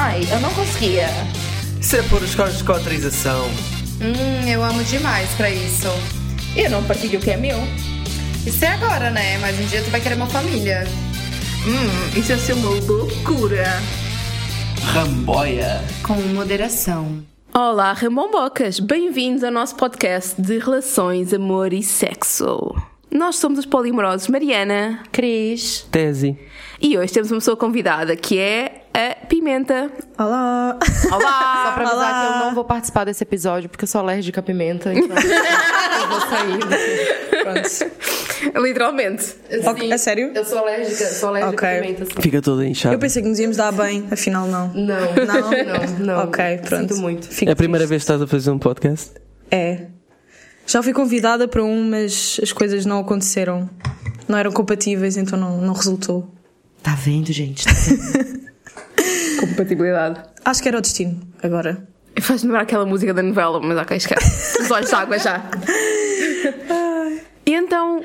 Ai, eu não conseguia. Isso é por os códigos de autorização. Hum, eu amo demais pra isso. Eu não partilho o que é meu. Isso é agora, né? Mas um dia tu vai querer uma família. Hum, isso ia ser uma loucura. Ramboia. Com moderação. Olá, Ramombocas! Bem-vindos ao nosso podcast de relações, amor e sexo. Nós somos os polimorosos Mariana Cris. Tese. e hoje temos uma pessoa convidada que é a Pimenta. Olá! Olá! Só pra avisar Olá. que eu não vou participar desse episódio porque eu sou alérgica à pimenta, então eu vou sair. Pronto. Literalmente. Ok, a sério? Eu sou alérgica, sou alérgica Ok. à pimenta. sim. Fica toda inchada. Eu pensei que nos íamos dar bem, afinal não. Não, Não? não, não. Ok, pronto. Sinto muito. Fico É a primeira triste. vez que estás a fazer um podcast? É. Já fui convidada para um, mas as coisas não aconteceram. Não eram compatíveis, então não, não resultou. Tá vendo, gente? Tá vendo? Compatibilidade. Acho que era o destino, agora. Faz-me lembrar aquela música da novela, mas ok, esquece. Os olhos de água já. E então,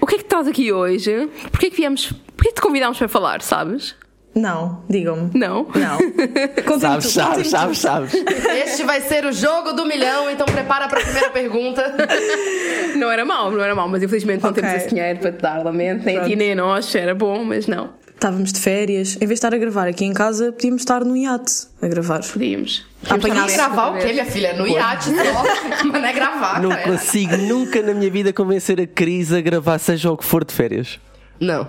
o que é que estás aqui hoje? Porquê que viemos. Porquê que te convidámos para falar, sabes? Não, digam-me. Não? Não. Sabes, sabes, sabes, sabes. Este vai ser o jogo do milhão, então prepara pra primeira pergunta. Não era mau, não era mau, mas infelizmente não temos esse dinheiro para te dar, lamento. Nem a ti nem a nós, era bom, mas não. Estávamos de férias. Em vez de estar a gravar aqui em casa, podíamos estar no iate a gravar. Podíamos. Apanhar Não gravar o quê, minha filha? No iate. Mas não é gravar, Não cara. consigo nunca na minha vida convencer a Cris a gravar, seja o que for de férias. Não,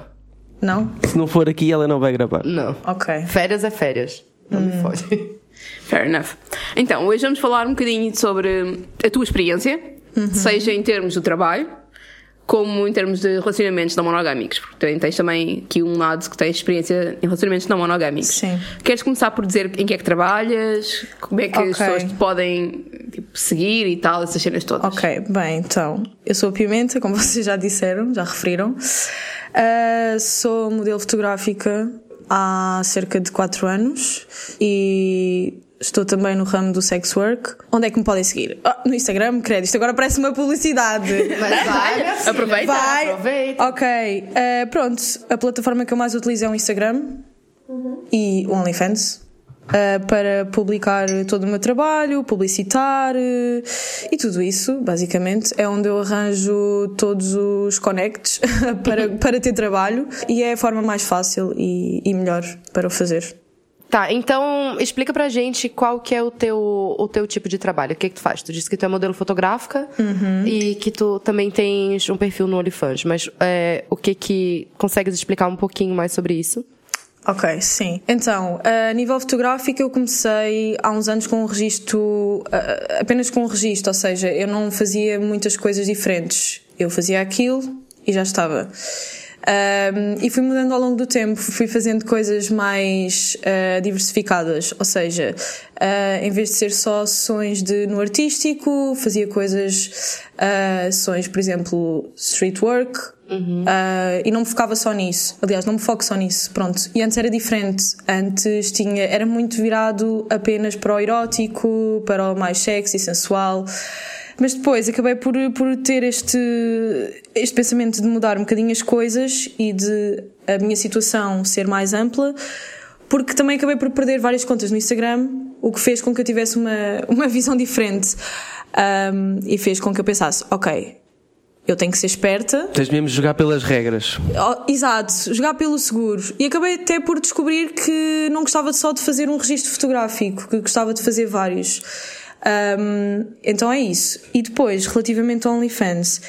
Não? Se não for aqui, ela não vai gravar. não. Ok. Férias é férias. Não me fode. Fair enough. Então, hoje vamos falar um bocadinho sobre a tua experiência, seja em termos do trabalho, como em termos de relacionamentos não monogâmicos, porque tem- tens também aqui um lado que tens experiência em relacionamentos não monogâmicos. Sim. Queres começar por dizer em que é que trabalhas, como é que as Ok. pessoas te podem tipo, seguir e tal, essas cenas todas. Ok, bem, então, eu sou a Pimenta, como vocês já disseram, já referiram. Ah, sou modelo fotográfica há cerca de 4 anos e estou também no ramo do sex work. Onde é que me podem seguir? Ah, no Instagram, credo, isto agora parece uma publicidade. Mas vai. Aproveita. Vai. Aproveita. Ok, ah, pronto, a plataforma que eu mais utilizo é o Instagram e o OnlyFans. ah, para publicar todo o meu trabalho, publicitar eh, e tudo isso, basicamente, é onde eu arranjo todos os connects para, para ter trabalho e é a forma mais fácil e, e melhor para o fazer. Tá, então explica pra gente qual que é o teu, o teu tipo de trabalho. O que que tu faz? Tu disse que tu é modelo fotográfica e que tu também tens um perfil no OnlyFans, mas é, o que que... Consegues explicar um pouquinho mais sobre isso? Ok, sim. Então, a nível fotográfico, eu comecei há uns anos com um registro, apenas com um registro, ou seja, eu não fazia muitas coisas diferentes. Eu fazia aquilo e já estava. Ahm, e fui mudando ao longo do tempo, fui fazendo coisas mais ah, diversificadas, ou seja, ah, em vez de ser só sessões de, no artístico, fazia coisas, ah, sessões, por exemplo, street work, ah, e não me focava só nisso. Aliás, não me foco só nisso. Pronto. E antes era diferente. Antes tinha, era muito virado apenas para o erótico, para o mais sexy, sensual. Mas depois acabei por, por ter este, este pensamento de mudar um bocadinho as coisas e de a minha situação ser mais ampla, porque também acabei por perder várias contas no Instagram, o que fez com que eu tivesse uma, uma visão diferente um, e fez com que eu pensasse: ok, eu tenho que ser esperta, Tens mesmo de jogar pelas regras. Oh, exato, jogar pelo seguro. E acabei até por descobrir que não gostava só de fazer um registro fotográfico, que gostava de fazer vários. Um, então é isso. E depois, relativamente ao OnlyFans,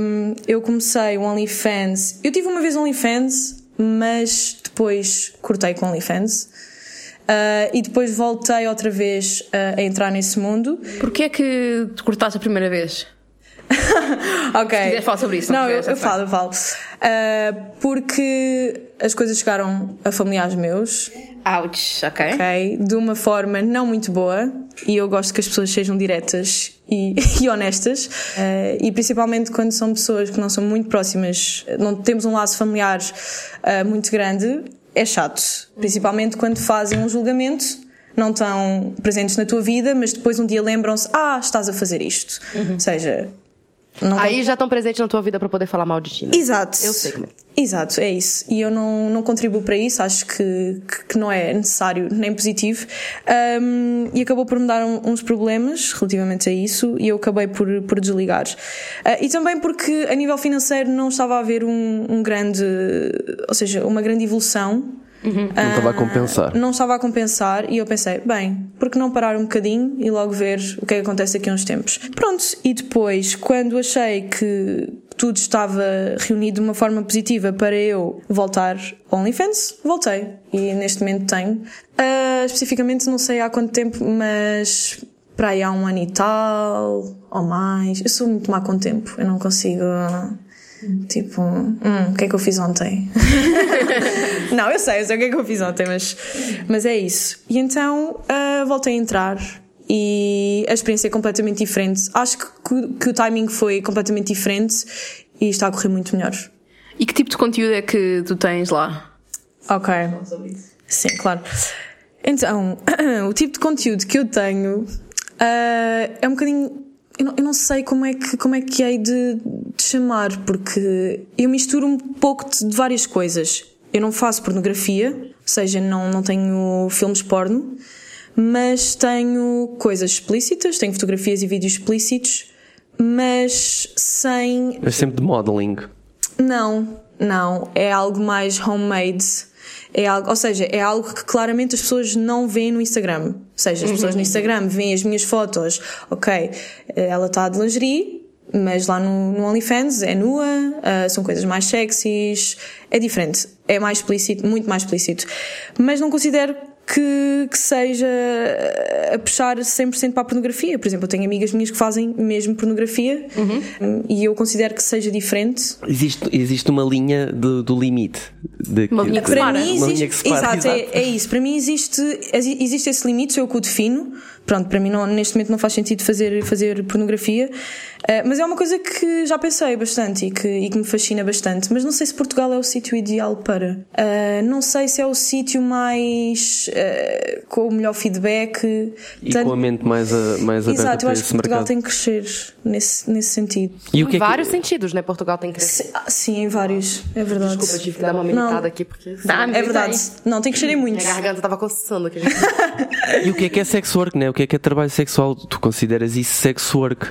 um, eu comecei o OnlyFans. Eu tive uma vez OnlyFans, mas depois cortei com OnlyFans. Uh, e depois voltei outra vez uh, a entrar nesse mundo. Porquê é que te cortaste a primeira vez? Ok. Se quiseres falar sobre isso, não Não, eu, eu falo, eu falo. Ah, porque as coisas chegaram a familiares meus, Ouch, ok. ok? De uma forma não muito boa. E eu gosto que as pessoas sejam diretas e, e honestas. Ah, e principalmente quando são pessoas que não são muito próximas, não temos um laço familiar ah, muito grande, é chato. Principalmente quando fazem um julgamento não estão presentes na tua vida, mas depois um dia lembram-se: ah, estás a fazer isto. Ou seja, não Aí já estão presentes na tua vida pra poder falar mal de ti. né? Exato. Eu sei como é. Exato, é isso. E eu não, não contribuo para isso, acho que, que, não é necessário nem positivo. Um, e acabou por me dar um- uns problemas relativamente a isso e eu acabei por, por desligar. Ah, e também porque a nível financeiro não estava a haver um, um grande, ou seja, uma grande evolução. Não estava a compensar. Não estava a compensar e eu pensei, bem, por que não parar um bocadinho e logo ver o que é que acontece daqui a uns tempos? Pronto, e depois, quando achei que tudo estava reunido de uma forma positiva para eu voltar ao OnlyFans, voltei. E neste momento tenho. Ah, especificamente não sei há quanto tempo, mas para aí há um ano e tal, ou mais. Eu sou muito má com o tempo, eu não consigo. Tipo, hum, o que é que eu fiz ontem? Não, eu sei, eu sei o que é que eu fiz ontem, mas, mas é isso. E então ah, voltei a entrar e a experiência é completamente diferente. Acho que, que, o timing foi completamente diferente e está a correr muito melhor. E que tipo de conteúdo é que tu tens lá? Ok. Sim, claro. Então, o tipo de conteúdo que eu tenho ah, é um bocadinho. Eu não, eu não sei como é que, como é que hei de, de chamar, porque eu misturo um pouco de, de várias coisas. Eu não faço pornografia, ou seja, não, não tenho filmes porno, mas tenho coisas explícitas, tenho fotografias e vídeos explícitos, mas sem Mas sempre de modeling. não, não. É algo mais homemade. É algo, ou seja, é algo que claramente as pessoas não veem no Instagram. Ou seja, as pessoas no Instagram veem as minhas fotos, ok, ela está de lingerie, mas lá no, no OnlyFans é nua, ah, são coisas mais sexys, é diferente. É mais explícito, muito mais explícito. Mas não considero que, que seja a puxar 100% para a pornografia. Por exemplo, eu tenho amigas minhas que fazem mesmo pornografia e eu considero que seja diferente Existe, existe uma linha do, do limite. De, Uma linha que para mim Uma existe, linha que separa, exato, é, é isso. Para mim existe, existe esse limite, sou eu que o defino. Pronto, para mim não- neste momento não faz sentido fazer, fazer pornografia. Eh, mas é uma coisa que já pensei bastante e que, e que me fascina bastante. Mas não sei se Portugal é o sítio ideal para. Eh, não sei se é o sítio mais. eh, com o melhor feedback. E Tanto- com a mente mais, a, mais aberta Exato, eu acho que Portugal mercado. tem que crescer nesse, nesse sentido. E o que em é que- vários sentidos, né? Portugal tem que crescer. Sim, ah, sim, em vários. É verdade. Desculpa, tive que dar uma Não. militada aqui, porque Dá, É verdade. Não, tem que crescer em minha muitos. garganta tava coçando aqui. E o que é que é sex work, né? O que é que é trabalho sexual? Tu consideras isso sex work?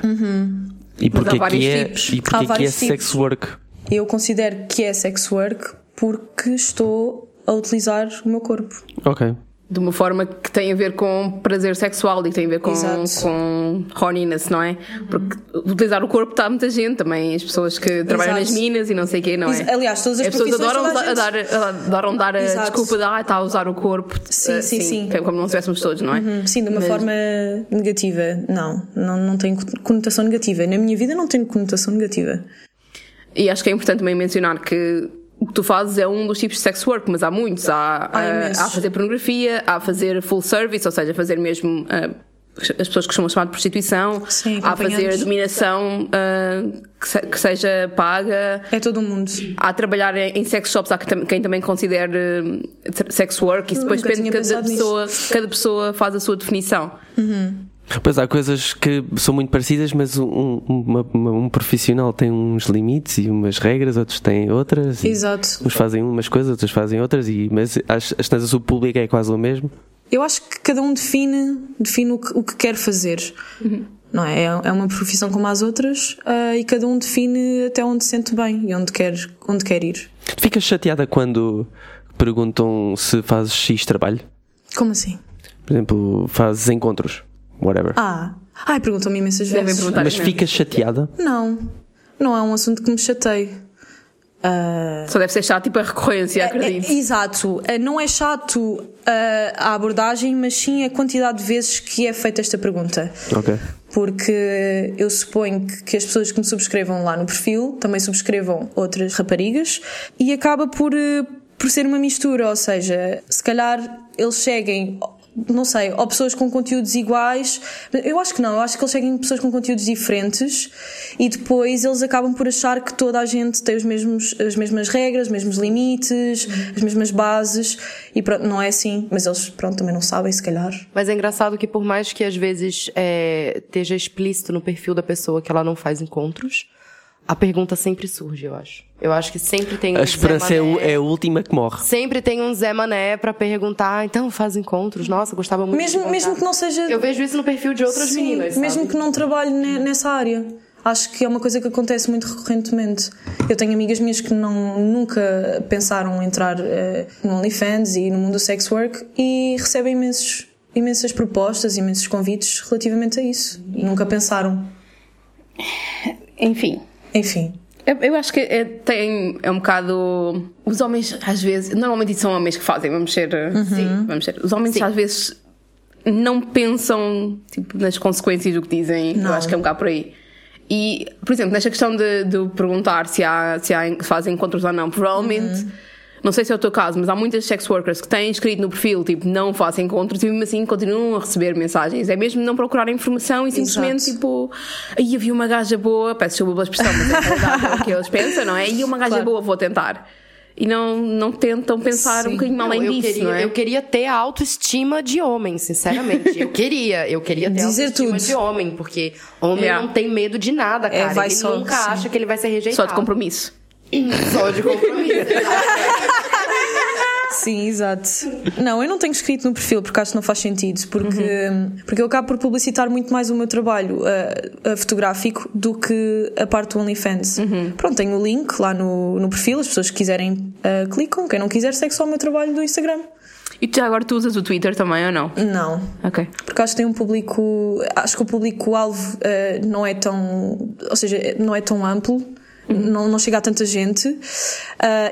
E porquê vários que é, tipos. e porquê Há que é sex work? Eu considero que é sex work porque estou a utilizar o meu corpo. Ok. De uma forma que tem a ver com prazer sexual e tem a ver com, Exato. com horniness, não é? Porque utilizar o corpo está muita gente também, as pessoas que trabalham nas Exato. minas e não sei o quê, não é? Aliás, todas as As pessoas adoram, a dar, adoram dar a Exato. desculpa de ah, está a usar o corpo. Sim, eh, sim, sim. Como não estivéssemos todos, não é? Hum, Sim, de uma Mas- forma negativa. Não, não, não tem conotação negativa. Na minha vida não tem conotação negativa. E acho que é importante também mencionar que o que tu fazes é um dos tipos de sex work, mas há muitos. Há, Há eh, imensos. há fazer pornografia, há fazer full service, ou seja, fazer mesmo. eh, as pessoas costumam chamar de prostituição, Sim, há fazer acompanhantes. dominação eh, que, se- que seja paga, É todo o mundo. há trabalhar em em sex shops, há quem também considere eh, sex work, isso depois depende de cada pessoa, cada pessoa faz a sua definição. Pois há coisas que são muito parecidas, mas um, uma- uma- um profissional tem uns limites e umas regras, outros têm outras. Exato. Uns fazem umas coisas, outros fazem outras, e, mas as, as tantas o público é quase o mesmo. Eu acho que cada um define, define o, que, o que quer fazer. Não é? É uma profissão como as outras ah, e cada um define até onde se sente bem e onde quer, onde quer ir. Ficas chateada quando perguntam se fazes X trabalho? Como assim? Por exemplo, fazes encontros, whatever. Ah, ai, perguntam-me imensas Devem vezes. perguntar mas ficas chateada? Não, não é um assunto que me chateie. Ah, Só deve ser chato, tipo a recorrência, acredito. É, exato. É, Não é chato ah, a abordagem, mas sim a quantidade de vezes que é feita esta pergunta. Ok. Porque eu suponho que, que as pessoas que me subscrevam lá no perfil também subscrevam outras raparigas e acaba por, por ser uma mistura, ou seja, se calhar eles seguem. Não sei, ou pessoas com conteúdos iguais. Eu acho que não, eu acho que eles seguem pessoas com conteúdos diferentes e depois eles acabam por achar que toda a gente tem os mesmos, as mesmas regras, os mesmos limites, as mesmas bases e pronto, não é assim. Mas eles, pronto, também não sabem, se calhar. Mas é engraçado que por mais que às vezes é, esteja explícito no perfil da pessoa que ela não faz encontros, a pergunta sempre surge, eu acho. Eu acho que sempre tem um A esperança Zé é, Mané. é a última que morre. Sempre tem um Zé Mané pra perguntar, "Ah, então faz encontros. Nossa, gostava muito de Mesmo, encontrar." mesmo que não seja. Eu vejo isso no perfil de outras Sim, meninas. mesmo sabe? que não trabalhe ne- nessa área. Acho que é uma coisa que acontece muito recorrentemente. Eu tenho amigas minhas que não, nunca pensaram em entrar eh, no OnlyFans e no mundo do sex work e recebem imensos, imensas propostas, imensos convites relativamente a isso. E nunca pensaram. Enfim. Enfim. Eu, eu acho que é, tem, é um bocado. Os homens, às vezes. Normalmente são homens que fazem, vamos ser. Sim. Vamos ser. Os homens, às vezes, não pensam tipo, nas consequências do que dizem. Eu Não. acho que é um bocado por aí. E, por exemplo, nesta questão de, de perguntar se, há, se há, fazem encontros ou não, provavelmente. Não sei se é o teu caso, mas há muitas sex workers que têm escrito no perfil, tipo, não fazem encontros e mesmo assim continuam a receber mensagens. É mesmo não procurar informação e simplesmente, Exato. tipo, aí havia uma gaja boa, peço desculpa pela expressão, mas é, a é o que eles pensam, não é? E uma gaja Claro. boa, vou tentar. E não, não tentam pensar um Sim. bocadinho Não, além eu disso, queria, não é? Eu queria ter a autoestima de homem, sinceramente. Eu queria, eu queria ter a Dizer autoestima tudo. de homem, porque homem Yeah. não tem medo de nada, cara. É, Ele só, nunca sim. acha que ele vai ser rejeitado. Só de compromisso. Só de compromisso. Sim, exato. Não, eu não tenho escrito no perfil porque acho que não faz sentido, porque, porque eu acabo por publicitar muito mais o meu trabalho uh, fotográfico do que a parte do OnlyFans. Pronto, tenho o link lá no, no perfil, as pessoas que quiserem uh, clicam, quem não quiser segue só o meu trabalho do Instagram. E tu já agora tu usas o Twitter também ou não? Não. Ok. Porque acho que tem um público. Acho que o público-alvo uh, não é tão. Ou seja, não é tão amplo, não, não chega a tanta gente. Uh,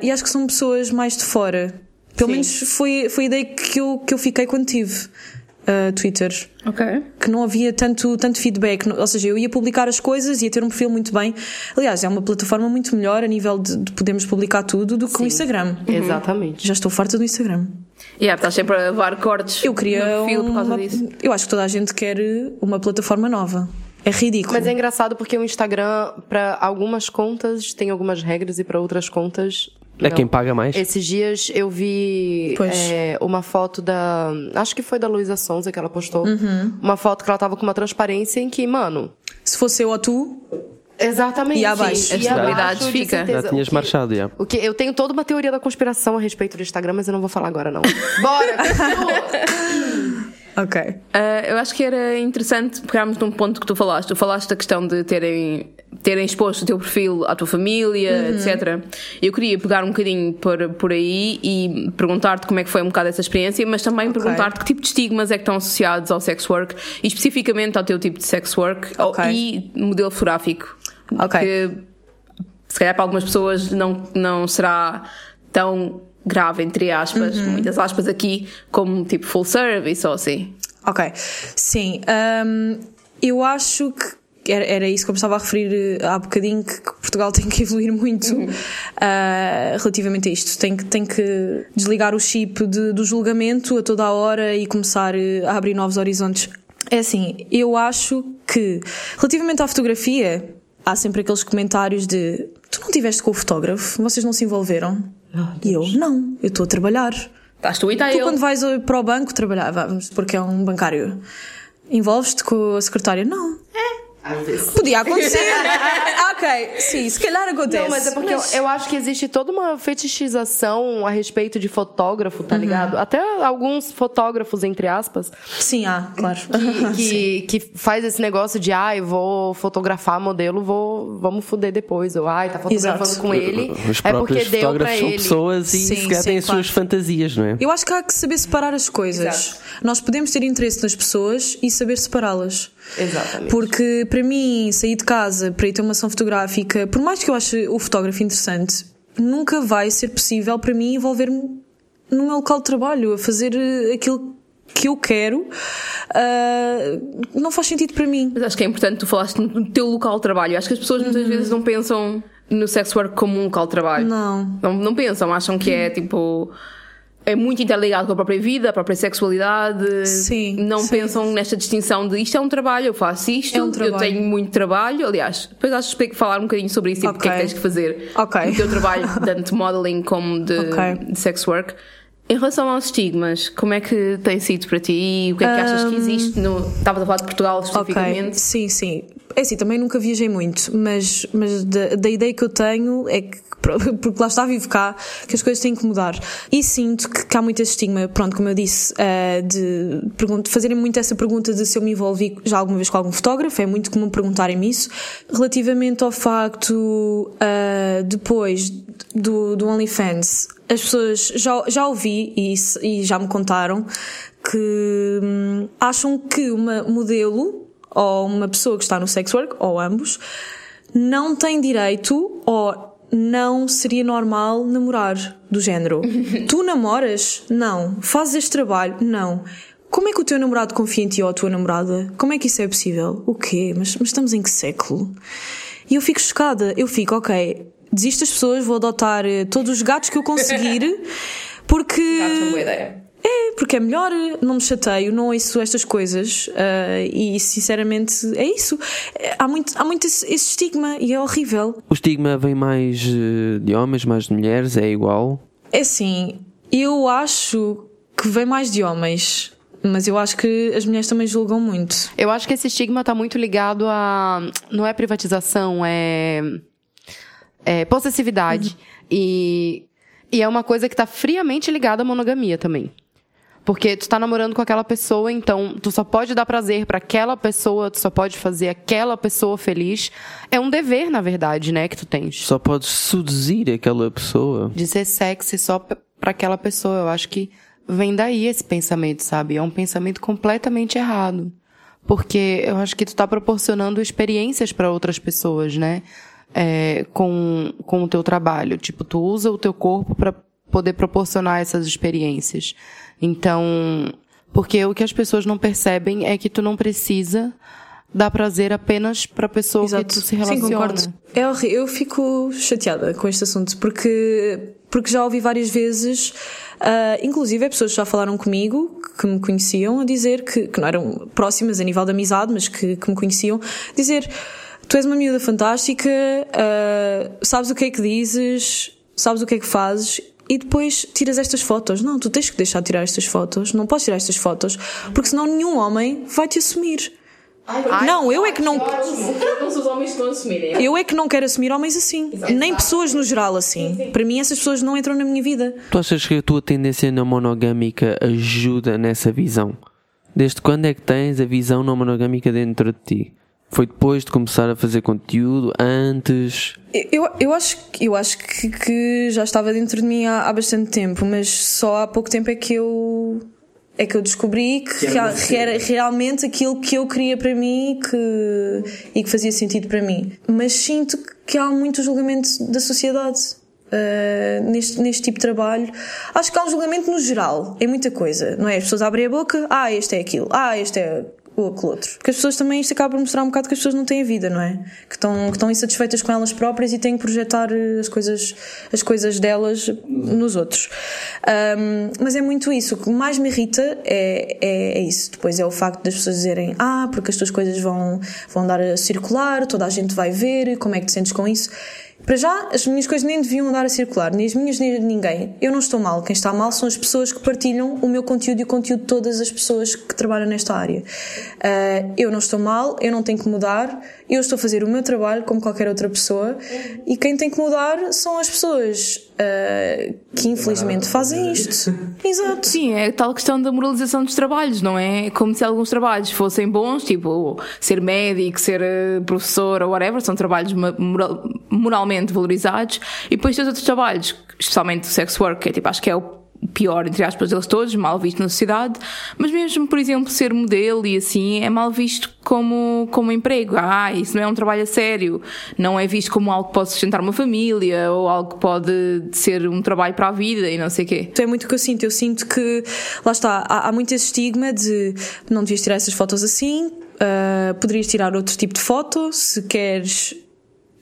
e acho que são pessoas mais de fora. Pelo Sim. menos foi, foi a ideia que eu, que eu fiquei quando tive uh, Twitter. Ok. Que não havia tanto, tanto feedback. Ou seja, eu ia publicar as coisas, ia ter um perfil muito bem. Aliás, é uma plataforma muito melhor a nível de, de podermos publicar tudo do que o Instagram. Exatamente. Já estou farta do Instagram. Yeah, estás sempre a levar cortes Eu queria. no perfil por causa uma- disso. Eu acho que toda a gente quer uma plataforma nova. É ridículo. Mas é engraçado porque o Instagram, pra algumas contas, tem algumas regras e pra outras contas. É não. quem paga mais. Esses dias eu vi é, uma foto da. Acho que foi da Luísa Sonza que ela postou. Uhum. Uma foto que ela tava com uma transparência em que, mano. Se fosse eu ou tu, Exatamente. E abaixo? E As tonalidades abaixo, de fica. certeza. Já tinhas O que- marchado, já. O que eu tenho toda uma teoria da conspiração a respeito do Instagram, mas eu não vou falar agora não. Bora, continua. Ok. Ah, eu acho que era interessante pegarmos num ponto que tu falaste. Tu falaste da questão de terem, terem exposto o teu perfil à tua família, etc. Eu queria pegar um bocadinho por, por aí e perguntar-te como é que foi um bocado essa experiência, mas também perguntar-te que tipo de estigmas é que estão associados ao sex work e especificamente ao teu tipo de sex work Ok. e modelo fotográfico. Ok. Porque se calhar para algumas pessoas não, não será tão grave, entre aspas, muitas aspas aqui, como tipo full service ou assim. Ok. Sim. hum, eu acho que era, isso que eu me estava a referir eh, há bocadinho, que, Portugal tem que evoluir muito ah, relativamente a isto. Tem que, tem que desligar o chip de- do julgamento a toda a hora e começar eh, a abrir novos horizontes. É assim, eu acho que relativamente à fotografia, há sempre aqueles comentários de tu não estiveste com o fotógrafo, vocês não se envolveram. E eu, não, eu estou a trabalhar. Estás tu e está Tu, ele. quando vais para o banco trabalhar, vamos, porque é um bancário, envolves-te com a secretária? Não. Às vezes. Podia acontecer. Ah, ok, sim, se calhar acontece. Não, mas é porque eu, eu acho que existe toda uma fetichização a respeito de fotógrafo, tá ligado? Até alguns fotógrafos, entre aspas, Sim, há, claro. que, que, que faz esse negócio de, ai, vou fotografar modelo, vou, vamos fuder depois. Ou, ai, tá fotografando Exato. com ele. Os é porque deu pra fotógrafos são ele. pessoas e Sim, se calhar sim, têm as claro. suas fantasias, não é? Eu acho que há que saber separar as coisas. Exato. Nós podemos ter interesse nas pessoas e saber separá-las. Exatamente. Porque para mim, sair de casa para ir ter uma ação fotográfica, por mais que eu ache o fotógrafo interessante, nunca vai ser possível para mim envolver-me no meu local de trabalho, a fazer eh, aquilo que eu quero. ah, não faz sentido para mim. Mas acho que é importante tu falaste no teu local de trabalho. Acho que as pessoas muitas vezes não pensam no sex work como um local de trabalho. Não. Não, não pensam, acham que é tipo. É muito interligado com a própria vida, a própria sexualidade. Sim, Não sim. pensam nesta distinção de isto é um trabalho, eu faço isto, É um eu tenho muito trabalho. Aliás, depois acho que falar um bocadinho sobre isso e porque é que tens que fazer Ok. o teu trabalho, tanto modeling como de, Ok. de sex work. Em relação aos estigmas, como é que tem sido para ti o que é que achas que existe? No, estavas a falar de Portugal especificamente. Ok, sim, sim. É assim, também nunca viajei muito, mas, mas da, da ideia que eu tenho é que porque lá está, vivo cá, que as coisas têm que mudar. E sinto que, que há muito esse estigma, pronto, como eu disse, uh, de, de fazerem muito essa pergunta de se eu me envolvi já alguma vez com algum fotógrafo, é muito comum perguntarem-me isso. Relativamente ao facto, uh, depois do, do OnlyFans, as pessoas já, já ouvi e, e já me contaram que hum, acham que uma modelo ou uma pessoa que está no sex work, ou ambos, não tem direito ou não seria normal namorar do género. tu namoras? Não. Fazes este trabalho? Não. Como é que o teu namorado confia em ti ou a tua namorada? Como é que isso é possível? O quê? Mas, mas estamos em que século? E eu fico chocada. Eu fico, ok, desisto das pessoas, vou adotar eh, todos os gatos que eu conseguir, porque. Gatos é uma boa ideia. É, porque é melhor, não me chateio, não ouço estas coisas uh, e sinceramente é isso. Há muito, há muito esse, esse, estigma e é horrível. O estigma vem mais eh, de homens, mais de mulheres, é igual? É assim, eu acho que vem mais de homens. Mas eu acho que as mulheres também julgam muito. Eu acho que esse estigma está muito ligado a. Não é privatização, é. É possessividade. Uhum. E, e é uma coisa que está friamente ligada à monogamia também. Porque tu tá namorando com aquela pessoa, então tu só pode dar prazer para aquela pessoa, tu só pode fazer aquela pessoa feliz. É um dever, na verdade, né, que tu tens. Só podes seduzir aquela pessoa. De ser sexy só para aquela pessoa. Eu acho que vem daí esse pensamento, sabe? É um pensamento completamente errado. Porque eu acho que tu tá proporcionando experiências para outras pessoas, né? É, com, com o teu trabalho. Tipo, tu usa o teu corpo para poder proporcionar essas experiências. Então, porque o que as pessoas não percebem é que tu não precisa dar prazer apenas para a pessoa Exato. que tu se relaciona. Sim, concordo. É horrível. Eu fico chateada com este assunto porque, porque já ouvi várias vezes, uh, inclusive pessoas já falaram comigo, que me conheciam, a dizer que, que não eram próximas a nível de amizade, mas que, que me conheciam, dizer tu és uma miúda fantástica, uh, sabes o que é que dizes, sabes o que é que fazes e depois tiras estas fotos. Não, tu tens que deixar de tirar estas fotos, não podes tirar estas fotos, porque senão nenhum homem vai te assumir. Ai, não, eu é que não. os homens estão a assumirem. Eu é que não quero assumir homens assim. Exato. Nem pessoas no geral assim. Sim, sim. Para mim, essas pessoas não entram na minha vida. Tu achas que a tua tendência na monogâmica ajuda nessa visão? Desde quando é que tens a visão não monogâmica dentro de ti? Foi depois de começar a fazer conteúdo? Antes? Eu, eu acho, eu acho que, que já estava dentro de mim há, há bastante tempo, mas só há pouco tempo é que eu é que eu descobri que, que, era, que era, realmente aquilo que eu queria para mim que, e que fazia sentido para mim. Mas sinto que há muito julgamento da sociedade uh, neste, neste tipo de trabalho. Acho que há um julgamento no geral, é muita coisa, não é? As pessoas abrem a boca, ah, este é aquilo, ah, este é ou aquele outro. Porque as pessoas também, isto acaba por mostrar um bocado que as pessoas não têm vida, não é? Que estão, que estão insatisfeitas com elas próprias e têm que projetar eh, as coisas, as coisas delas nos outros. Um, mas é muito isso. O que mais me irrita é, é, é, isso. Depois é o facto das pessoas dizerem, ah, porque as tuas coisas vão, vão dar a circular, toda a gente vai ver, como é que te sentes com isso? Para já, as minhas coisas nem deviam andar a circular, nem as minhas nem de ninguém. Eu não estou mal. Quem está mal são as pessoas que partilham o meu conteúdo e o conteúdo de todas as pessoas que trabalham nesta área. Uh, eu não estou mal, eu não tenho que mudar, eu estou a fazer o meu trabalho como qualquer outra pessoa e quem tem que mudar são as pessoas uh, que infelizmente fazem isto. Exato. Sim, é tal questão da moralização dos trabalhos, não é? Como se alguns trabalhos fossem bons, tipo ser médico, ser uh, professor ou whatever, são trabalhos moral, moralmente valorizados, e depois tens outros trabalhos, especialmente o sex work, que é tipo, acho que é o pior, entre aspas, deles todos, mal visto na sociedade, mas mesmo, por exemplo, ser modelo e assim é mal visto como, como emprego. Ah, isso não é um trabalho a sério, não é visto como algo que pode sustentar uma família ou algo que pode ser um trabalho para a vida e não sei o quê. Então é muito o que eu sinto. Eu sinto que, lá está, há, há muito esse estigma de não devias tirar essas fotos assim, uh, poderias tirar outro tipo de foto se queres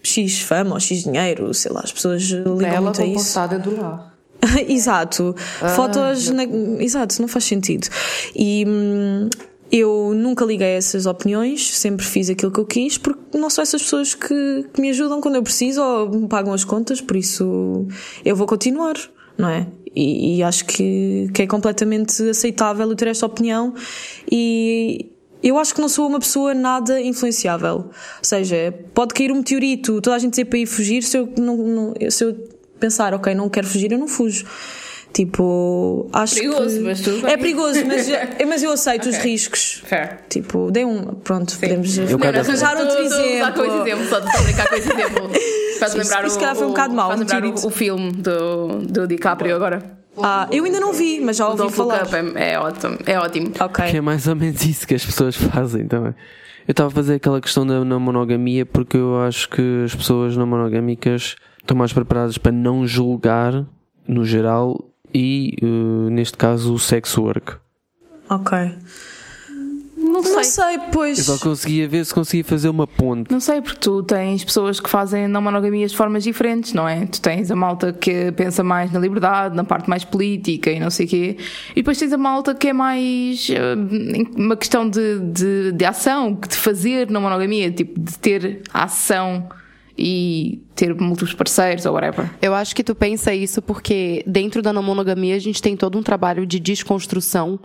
X fama ou X dinheiro, sei lá, as pessoas ligam Bela muito a isso. do lar. exato. Ah, Fotos. Na... Exato, não faz sentido. E. Hum, eu nunca liguei a essas opiniões, sempre fiz aquilo que eu quis, porque não são essas pessoas que, que me ajudam quando eu preciso ou me pagam as contas, por isso eu vou continuar, não é? E, e acho que, que é completamente aceitável eu ter esta opinião e eu acho que não sou uma pessoa nada influenciável. Ou seja, pode cair um meteorito, toda a gente dizer para ir fugir, se eu, não, não, se eu pensar, ok, não quero fugir, eu não fujo. Tipo, acho Perigoso, que. mas tudo É perigoso, mas, mas eu aceito os Ok. riscos. Fair. Tipo, dei um. Pronto, podemos Eu Não, quero- não, arranjar tô- outro tô a usar exemplo. com exemplo, só a brincar com esse exemplo. Faz Sim, lembrar isso o, foi um bocado mau, Faz lembrar o, o filme do, do DiCaprio agora. Ah, eu ainda não vi, mas já O ouvi Look falar. Up é, é ótimo. É ótimo. Ok. Que é mais ou menos isso que as pessoas fazem também. Eu estava a fazer aquela questão da monogamia porque eu acho que as pessoas não monogâmicas estão mais preparadas para não julgar, no geral, e eh, neste caso o sex work. Ok. Não sei. Não sei, pois. Eu só conseguia ver se conseguia fazer uma ponte. Não sei, porque tu tens pessoas que fazem não monogamias de formas diferentes, não é? Tu tens a malta que pensa mais na liberdade, na parte mais política e não sei o quê, e depois tens a malta que é mais eh, uma questão de, de, de ação, de fazer na monogamia, tipo, de ter ação e ter múltiplos parceiros ou whatever. Eu acho que tu pensa isso porque dentro da não monogamia a gente tem todo um trabalho de desconstrução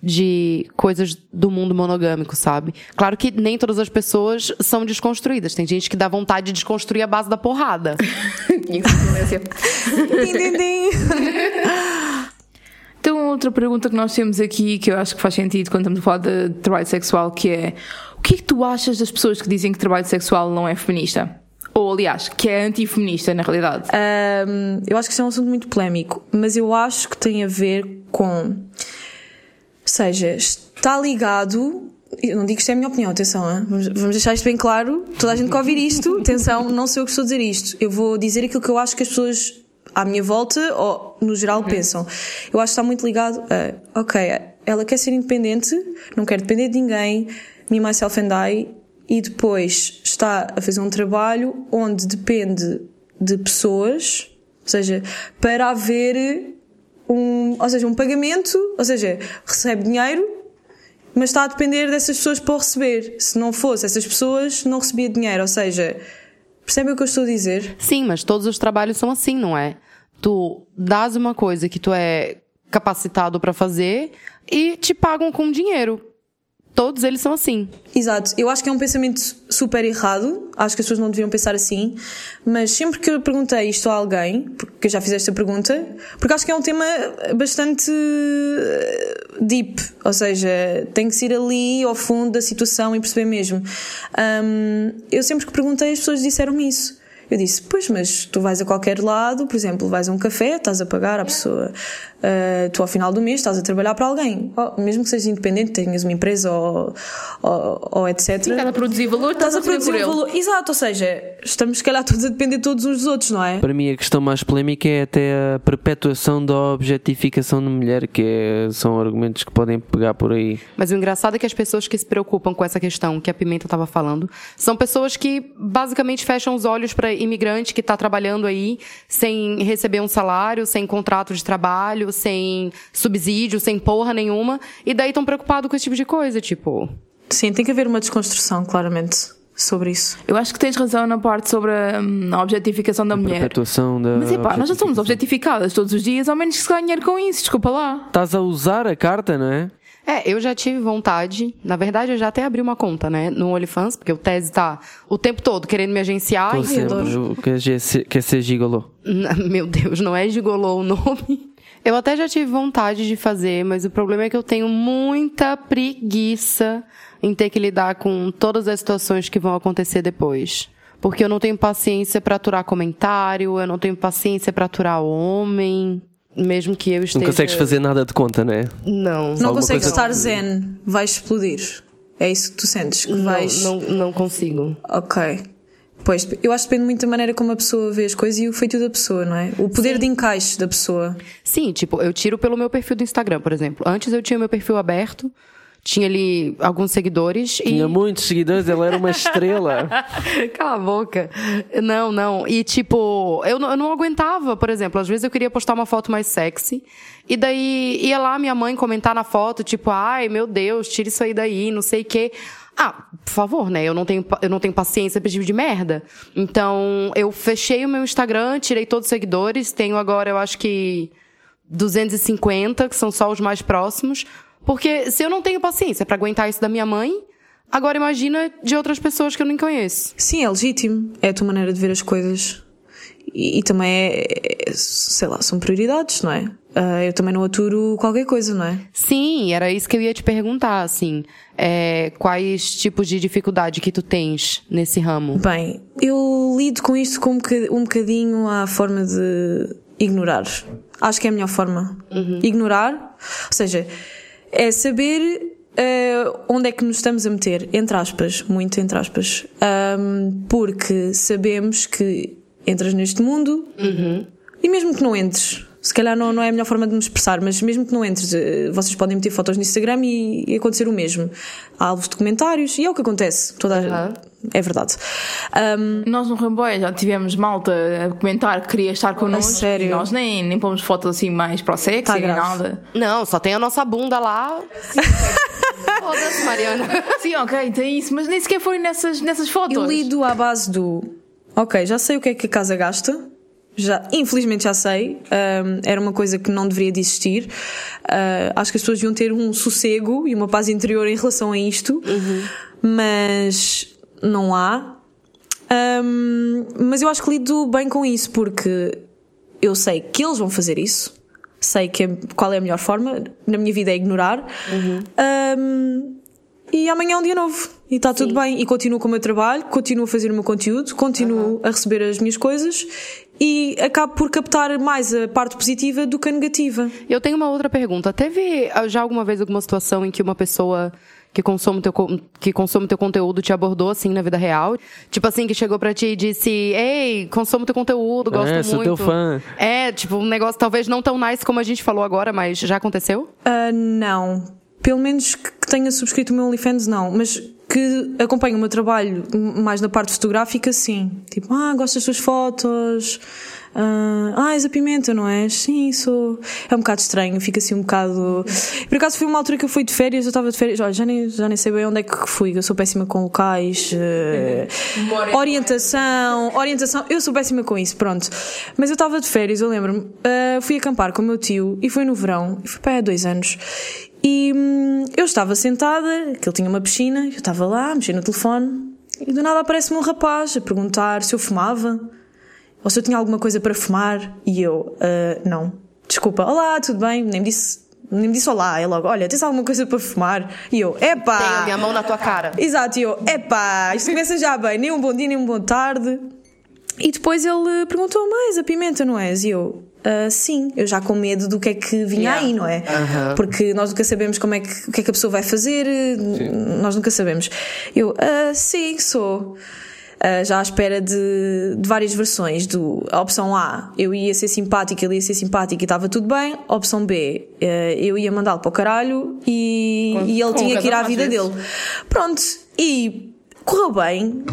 de coisas do mundo monogâmico, sabe? Claro que nem todas as pessoas são desconstruídas. Tem gente que dá vontade de desconstruir a base da porrada. Então, outra pergunta que nós temos aqui, que eu acho que faz sentido quando estamos a falar de trabalho sexual, que é o que é que tu achas das pessoas que dizem que trabalho sexual não é feminista? Ou, aliás, que é antifeminista, na realidade? Ahm, eu acho que isto é um assunto muito polémico, mas eu acho que tem a ver com. Ou seja, está ligado. Eu não digo que isto é a minha opinião, atenção, hein? Vamos, vamos deixar isto bem claro. Toda a gente que ouvir isto, atenção, não sei o que estou a dizer isto. Eu vou dizer aquilo que eu acho que as pessoas à minha volta, ou no geral, pensam. Eu acho que está muito ligado a, ok, ela quer ser independente, não quer depender de ninguém, me, myself and I, e depois está a fazer um trabalho onde depende de pessoas, ou seja, para haver um, ou seja, um pagamento, ou seja, recebe dinheiro, mas está a depender dessas pessoas para o receber. Se não fosse essas pessoas, não recebia dinheiro, ou seja, percebem o que eu estou a dizer? Sim, mas todos os trabalhos são assim, não é? Tu dás uma coisa que tu é capacitado para fazer e te pagam com dinheiro. Todos eles são assim. Exato, eu acho que é um pensamento super errado, acho que as pessoas não deviam pensar assim, mas sempre que eu perguntei isto a alguém, porque eu já fiz esta pergunta, porque acho que é um tema bastante eh, deep, ou seja, tem que ser ali ao fundo da situação e perceber mesmo. Hum, eu sempre que perguntei, as pessoas disseram-me isso. Eu disse, pois, mas tu vais a qualquer lado, por exemplo, vais a um café, estás a pagar à pessoa, uh, tu ao final do mês estás a trabalhar para alguém, Oh, mesmo que sejas independente, tenhas uma empresa ou, ou, ou etc. Estás a produzir valor, estás, Estás a produzir por um ele. valor. Exato, ou seja, estamos se calhar todos a depender todos uns dos outros, não é? Para mim, a questão mais polémica é até a perpetuação da objetificação de mulher, que é- são argumentos que podem pegar por aí. Mas o engraçado é que as pessoas que se preocupam com essa questão que a Pimenta estava falando são pessoas que basicamente fecham os olhos para imigrante que está trabalhando aí sem receber um salário, sem contrato de trabalho, sem subsídio, sem porra nenhuma, e daí estão preocupados com esse tipo de coisa, tipo. Sim, tem que haver uma desconstrução, claramente, sobre isso. Eu acho que tens razão na parte sobre hum, a objetificação da mulher. Perpetuação da. Mas epá, nós já somos objetificadas todos os dias, ao menos que se ganhe dinheiro com isso, desculpa lá. Estás a usar a carta, não é? É, eu já tive vontade, na verdade eu já até abri uma conta, né, no OnlyFans, porque o Tese tá o tempo todo querendo me agenciar. Estou e- Quer ser, quer ser gigolô. Meu Deus, não é gigolô o nome. Eu até já tive vontade de fazer, mas o problema é que eu tenho muita preguiça em ter que lidar com todas as situações que vão acontecer depois. Porque eu não tenho paciência pra aturar comentário, eu não tenho paciência pra aturar homem, mesmo que eu esteja... Não consegues fazer nada de conta, não é? Não. Não consegues coisa- estar zen, vais explodir. É isso que tu sentes, que Não, vais. não, não consigo. Ok. Pois, eu acho que depende muito da maneira como a pessoa vê as coisas e o feito da pessoa, não é? O poder de encaixe da pessoa. Sim, tipo, eu tiro pelo meu perfil do Instagram, por exemplo. Antes eu tinha meu perfil aberto, tinha ali alguns seguidores e... Tinha muitos seguidores, ela era uma estrela. Cala a boca. Não, não. E tipo, eu não, eu não aguentava, por exemplo, às vezes eu queria postar uma foto mais sexy. E daí ia lá minha mãe comentar na foto, tipo, ai, meu Deus, tira isso aí daí, não sei o quê. Ah, por favor, né? Eu não tenho, eu não tenho paciência pra tipo de merda. Então, eu fechei o meu Instagram, tirei todos os seguidores. Tenho agora, eu acho que 250, que são só os mais próximos. Porque se eu não tenho paciência para aguentar isso da minha mãe, agora imagina de outras pessoas que eu nem conheço. Sim, é legítimo. É a tua maneira de ver as coisas. E, e também é, é, sei lá, são prioridades, não é? Uh, eu também não aturo qualquer coisa, não é? Sim, era isso que eu ia te perguntar, assim. É, quais tipos de dificuldade que tu tens nesse ramo? Bem, eu lido com isto com um bocadinho à forma de ignorar. Acho que é a melhor forma. Uhum. Ignorar, ou seja, é saber Uh, onde é que nos estamos a meter? Entre aspas, muito entre aspas. Um, porque sabemos que entras neste mundo uhum. e mesmo que não entres, se calhar não, não é a melhor forma de me expressar, mas mesmo que não entres, eh, vocês podem meter fotos no Instagram e, e acontecer o mesmo. Há alvos de comentários e é o que acontece. Toda uhum. É verdade. Um, nós no Ramboia já tivemos malta a comentar que queria estar connosco. Sério? E nós nem, nem pomos fotos assim mais para o sexo tá nem nada. Não, só tem a nossa bunda lá. Foda-se, Mariana. Sim, ok, tem isso, mas nem sequer foi nessas, nessas fotos. Eu lido à base do. Ok, já sei o que é que a casa gasta já, infelizmente já sei, era uma coisa que não deveria de existir. Uh, acho que as pessoas deviam ter um sossego e uma paz interior em relação a isto, uhum. mas não há. Um, mas eu acho que lido bem com isso porque eu sei que eles vão fazer isso, sei que é, qual é a melhor forma, na minha vida é ignorar. Uhum. Um, e amanhã é um dia novo. E está tudo bem. E continuo com o meu trabalho, continuo a fazer o meu conteúdo, continuo uhum. a receber as minhas coisas e acabo por captar mais a parte positiva do que a negativa. Eu tenho uma outra pergunta. Teve já alguma vez alguma situação em que uma pessoa que consome teu que consome teu conteúdo te abordou assim na vida real? Tipo assim que chegou para ti e disse: "Ei, consumo teu conteúdo, gosto é, sou muito". teu fã. É, tipo um negócio talvez não tão nice como a gente falou agora, mas já aconteceu? Uh, não. Pelo menos que tenha subscrito o meu OnlyFans, não. Mas que acompanha o meu trabalho mais na parte fotográfica, sim. Tipo, ah, gosto das tuas fotos. Uh, ah, és a pimenta, não és? Sim, sou. É um bocado estranho, fica assim um bocado. Por acaso foi uma altura que eu fui de férias, eu estava de férias, olha, já nem, já nem sei bem onde é que fui, eu sou péssima com locais, uh, orientação, orientação, eu sou péssima com isso, pronto. Mas eu estava de férias, eu lembro-me, uh, fui acampar com o meu tio e foi no verão, e foi para há dois anos. E hum, eu estava sentada, que ele tinha uma piscina, eu estava lá, mexendo no telefone, e do nada aparece-me um rapaz a perguntar se eu fumava, ou se eu tinha alguma coisa para fumar, e eu, uh, não, desculpa, olá, tudo bem, nem me disse. Nem me disse olá, é logo, olha, tens alguma coisa para fumar? E eu, epá! Tenho a minha mão na tua cara. Exato, e eu, epá, isto começa já bem, nem um bom dia, nem um bom tarde. E depois ele perguntou mais a pimenta, não és? E eu, Uh, sim, eu já com medo do que é que vinha yeah. aí, não é? Uh -huh. Porque nós nunca sabemos como é que, o que é que a pessoa vai fazer, sim. nós nunca sabemos. Eu, uh, sim, sou. Uh, já à espera de, de, várias versões do a opção A eu ia ser simpática, ele ia ser simpático e estava tudo bem, a opção B uh, eu ia mandá-lo para o caralho e, com, e ele tinha que ir à vida vezes. dele pronto, e correu bem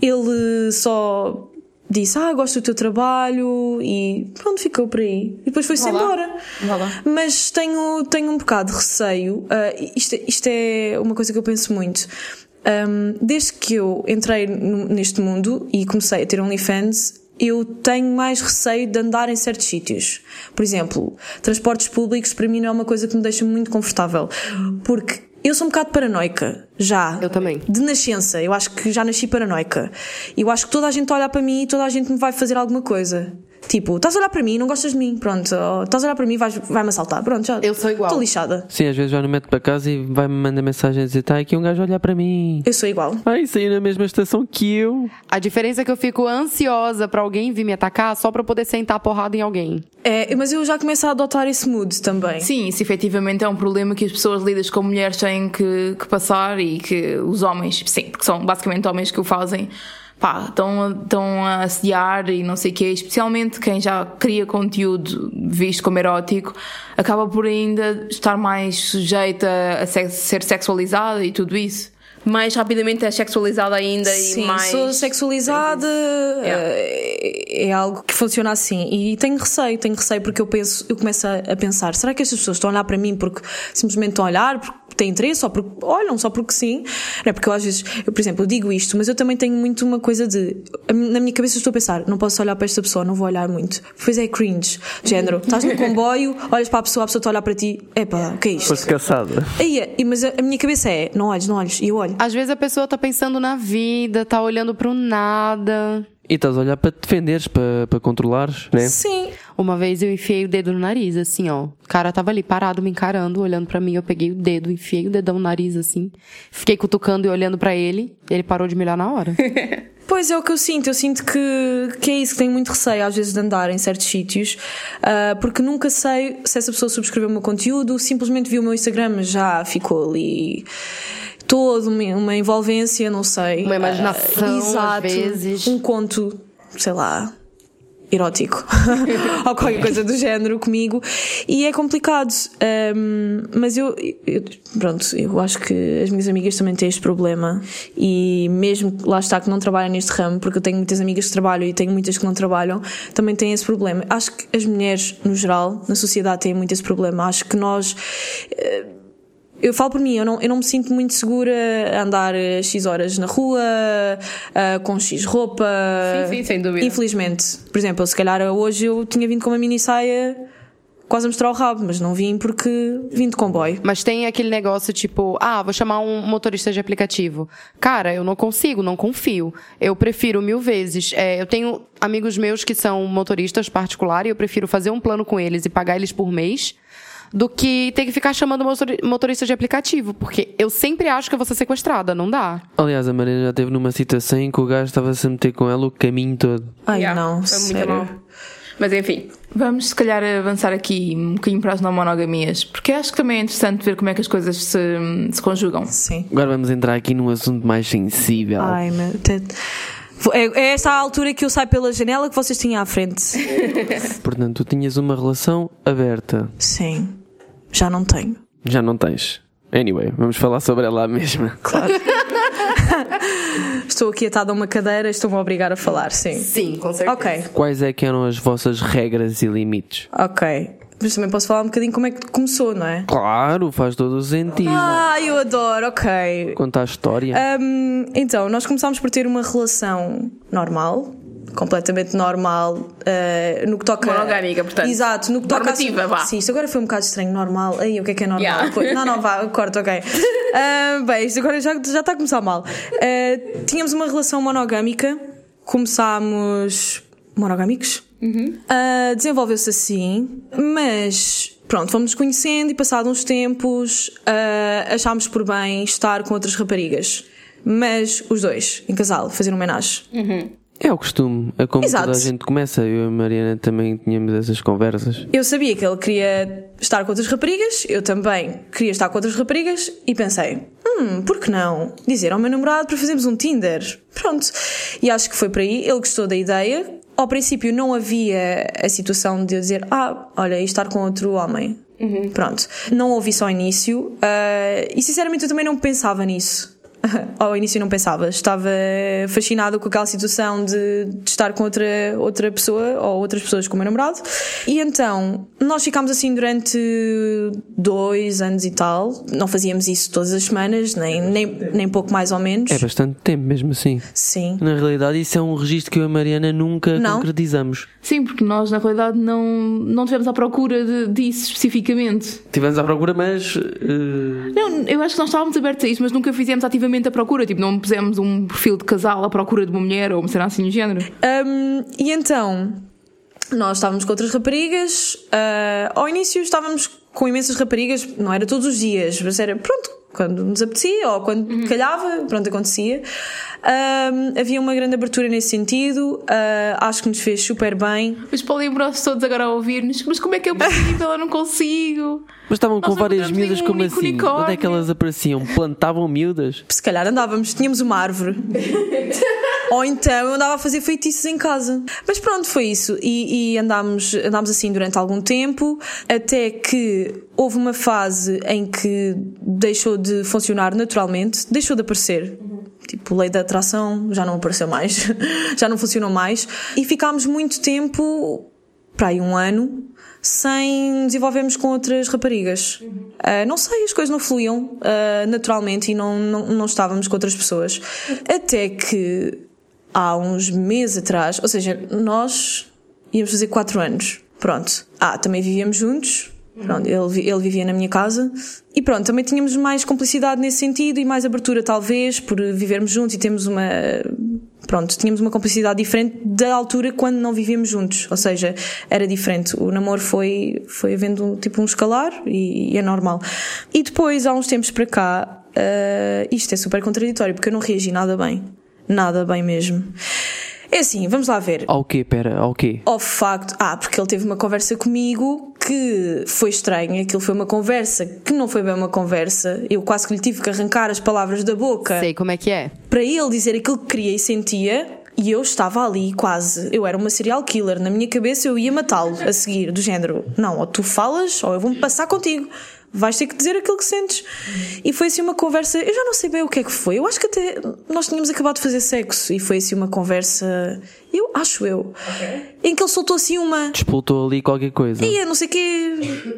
ele só disse, ah, gosto do teu trabalho e pronto, ficou por aí. E depois foi-se embora. Mas tenho, tenho um bocado de receio, uh, isto, isto é uma coisa que eu penso muito. Um, desde que eu entrei neste mundo e comecei a ter OnlyFans, eu tenho mais receio de andar em certos sítios. Por exemplo, transportes públicos para mim não é uma coisa que me deixa muito confortável. Porque eu sou um bocado paranoica, já. Eu também. De nascença. Eu acho que já nasci paranoica. Eu acho que toda a gente olha para mim e toda a gente me vai fazer alguma coisa. Tipo, estás a olhar para mim, não gostas de mim, pronto. estás a olhar para mim, vais, vai-me assaltar, pronto, já. Eu sou igual. Estou lixada. Sim, às vezes já não meto para casa e vai-me mandar mensagem a dizer: está aqui um gajo a olhar para mim. Eu sou igual. Ai, saí na mesma estação que eu. A diferença é que eu fico ansiosa para alguém vir me atacar só para poder sentar a porrada em alguém. É, mas eu já começo a adotar esse mood também. Sim, isso efetivamente é um problema que as pessoas lidas com mulheres têm que, que passar e que os homens, sim, porque são basicamente homens que o fazem pá, estão, estão a assediar e não sei o quê, especialmente quem já cria conteúdo visto como erótico, acaba por ainda estar mais sujeita a ser sexualizada e tudo isso mais rapidamente é sexualizada ainda Sim, e mais. Sou sexualizada é. é. algo que funciona assim. E tenho receio, tenho receio porque eu penso, eu começo a pensar, será que estas pessoas estão a olhar para mim porque simplesmente estão a olhar, porque têm interesse, só porque olham, só porque sim. Não é porque eu às vezes, eu, por exemplo, eu digo isto, mas eu também tenho muito uma coisa de. Na minha cabeça eu estou a pensar, não posso olhar para esta pessoa, não vou olhar muito. Depois é cringe. Género, estás no comboio, olhas para a pessoa, a pessoa está a olhar para ti, epá, o que é isto? Foste caçada. Aí, é, e- mas a, a minha cabeça é, não olhes, não olhes, e eu olho. Às vezes a pessoa tá pensando na vida, tá olhando pro nada. E estás a olhar para te defenderes, para, para controlares, né? Sim. Uma vez eu enfiei o dedo no nariz, assim, ó. O cara tava ali parado me encarando, olhando pra mim. Eu peguei o dedo, enfiei o dedão no nariz, assim. Fiquei cutucando e olhando pra ele. Ele parou de me olhar na hora. Pois é o que eu sinto, eu sinto que, que é isso, que tenho muito receio às vezes de andar em certos sítios, ah, porque nunca sei se essa pessoa subscreveu o meu conteúdo, simplesmente viu o meu Instagram, já ficou ali toda uma, envolvência, não sei. Uma imaginação, às exato, vezes. Um conto, sei lá. Erótico ou qualquer coisa do género comigo. E é complicado Ahm, mas eu, eu- pronto eu acho que as minhas amigas também têm este problema. E mesmo lá está que não trabalham neste ramo porque eu tenho muitas amigas que trabalham e tenho muitas que não trabalham também têm esse problema. Acho que as mulheres no geral na sociedade têm muito esse problema. Acho que nós eu falo por mim, eu não, eu não me sinto muito segura a andar eh, X horas na rua, ah, com X roupa. Sim, sim, sem dúvida. Infelizmente. Por exemplo, se calhar hoje eu tinha vindo com uma mini saia quase a mostrar o rabo, mas não vim porque vim de comboio. Mas tem aquele negócio tipo, ah, vou chamar um motorista de aplicativo. Cara, eu não consigo, não confio. Eu prefiro mil vezes. É, eu tenho amigos meus que são motoristas particulares e eu prefiro fazer um plano com eles e pagar eles por mês do que ter que ficar chamando motori- motorista de aplicativo. Porque eu sempre acho que eu vou ser sequestrada, não dá. Aliás, a Mariana já esteve numa situação em que o gajo estava-se a meter com ela o caminho todo. Ai Yeah, não, foi muito sério. mal. Mas enfim, Vamos, se calhar, avançar aqui um bocadinho para as não monogamias, porque acho que também é interessante ver como é que as coisas se, se conjugam. Sim. Agora vamos entrar aqui num assunto mais sensível. Ai, meu. É, é esta a altura que eu saio pela janela que vocês tinham à frente. Portanto, tu tinhas uma relação aberta. Sim. Já não tenho. Já não tens. Anyway, vamos falar sobre ela mesma. Claro. Estou aqui atada a uma cadeira, estou-me a obrigar a falar, sim. Sim, com certeza. Ok, Quais é que eram as vossas regras e limites? ok. Mas também posso falar um bocadinho como é que começou, não é? Claro, faz todo o sentido. Ah, eu adoro, ok. Conta a história. Hum, então, nós começámos por ter uma relação normal, completamente normal, eh, no que toca. Monogâmica, portanto. Exato, no que toca. Normativa, vá. Sim, isto agora foi um bocado estranho, normal. Aí, o que é que é normal? Yeah. Não, não, vá, corta, ok. Ah, bem, isto agora já, já está a começar mal. Ah, tínhamos uma relação monogâmica, começámos monogâmicos. Ah, Desenvolveu-se assim, mas pronto, fomos conhecendo e passado uns tempos achámos por bem estar com outras raparigas. Mas os dois, em casal, fazer um homenagem. É o costume. É como Exato. toda a gente começa. Eu e a Mariana também tínhamos essas conversas. Eu sabia que ele queria estar com outras raparigas, eu também queria estar com outras raparigas e pensei, hum, por que não? Dizer ao meu namorado para fazermos um Tinder. Pronto. E acho que foi por aí, ele gostou da ideia. Ao princípio não havia a situação de eu dizer, ah, olha, e estar com outro homem. Pronto. Não houve isso ao início ah, e sinceramente eu também não pensava nisso. Ao início não pensava, estava fascinada com aquela situação de, de estar com outra, outra pessoa ou outras pessoas com o meu namorado. E então nós ficámos assim durante dois anos e tal. Não fazíamos isso todas as semanas, nem, nem, nem pouco mais ou menos. É bastante tempo mesmo assim. Sim. Na realidade, isso é um registro que eu e a Mariana nunca Não. concretizamos. Sim, porque nós, na realidade, não, não tivemos à procura de, disso especificamente. Estivemos à procura, mas. eh, Não, eu acho que nós estávamos abertos a isso, mas nunca fizemos ativamente a procura. Tipo, não pusemos um perfil de casal à procura de uma mulher ou uma cena assim do género. Um, e então, nós estávamos com outras raparigas. ah, ao início estávamos com imensas raparigas, não era todos os dias, mas era pronto, quando nos apetecia ou quando calhava, pronto, acontecia. Um, havia uma grande abertura nesse sentido, ah, acho que nos fez super bem. Mas podem lembrar-se todos agora a ouvir-nos. Mas como é que é possível? Eu não consigo. Mas estavam Nós com várias miúdas nenhum como assim? unicórnio. Onde é que elas apareciam? Plantavam miúdas? Se calhar andávamos, tínhamos uma árvore. Ou então eu andava a fazer feitiços em casa. Mas pronto, foi isso. E, e andámos, andámos assim durante algum tempo, até que houve uma fase em que deixou de funcionar naturalmente, deixou de aparecer. Tipo, lei da atração já não apareceu mais, já não funcionou mais. E ficámos muito tempo para aí um ano sem desenvolvermos com outras raparigas. Uh, não sei, as coisas não fluíam uh, naturalmente e não, não, não estávamos com outras pessoas. Até que há uns meses atrás, ou seja, nós íamos fazer quatro anos. Pronto. Ah, também vivíamos juntos. Pronto, ele, ele vivia na minha casa e pronto, também tínhamos mais complicidade nesse sentido e mais abertura talvez por vivermos juntos e temos uma pronto, tínhamos uma complicidade diferente da altura quando não vivíamos juntos, ou seja, era diferente. O namoro foi, foi havendo tipo um escalar e, e é normal. E depois, há uns tempos para cá, uh, isto é super contraditório porque eu não reagi nada bem. Nada bem mesmo. É assim, vamos lá ver. Ao quê, pera, ao quê? Ao facto. Ah, porque ele teve uma conversa comigo que foi estranha, aquilo foi uma conversa que não foi bem uma conversa. Eu quase que lhe tive que arrancar as palavras da boca. Sei como é que é. Para ele dizer aquilo que queria e sentia. E eu estava ali quase, eu era uma serial killer, na minha cabeça eu ia matá-lo a seguir, do género, não, ou tu falas ou eu vou-me passar contigo vais ter que dizer aquilo que sentes. E foi assim uma conversa, eu já não sei bem o que é que foi. Eu acho que até nós tínhamos acabado de fazer sexo e foi assim uma conversa, eu acho eu, okay. em que ele soltou assim uma. Despoltou ali qualquer coisa. E não sei o quê,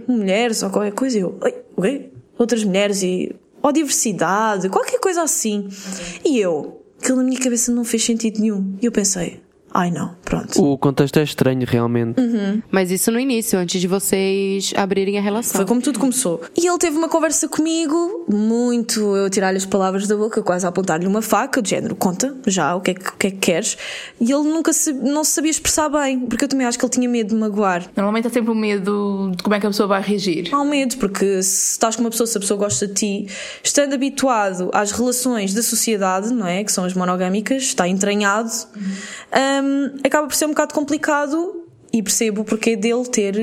mulheres ou qualquer coisa. Eu, oi, outras mulheres e. ou diversidade, qualquer coisa assim. Okay. E eu, aquilo na minha cabeça não fez sentido nenhum. E eu pensei, Ai não, pronto. O contexto é estranho, realmente. Uhum. Mas isso no início, antes de vocês abrirem a relação. Foi como tudo começou. E ele teve uma conversa comigo, muito eu tirar-lhe as palavras da boca, quase a apontar-lhe uma faca, de género, conta já o que é que, o que, é que queres. E ele nunca se, não se sabia expressar bem, porque eu também acho que ele tinha medo de magoar. Normalmente há sempre o um medo de como é que a pessoa vai reagir. Há um medo, porque se estás com uma pessoa, se a pessoa gosta de ti, estando habituado às relações da sociedade, não é? Que são as monogâmicas, está entranhado. Uhum. Um, um, acaba por ser um bocado complicado e percebo o porquê dele ter,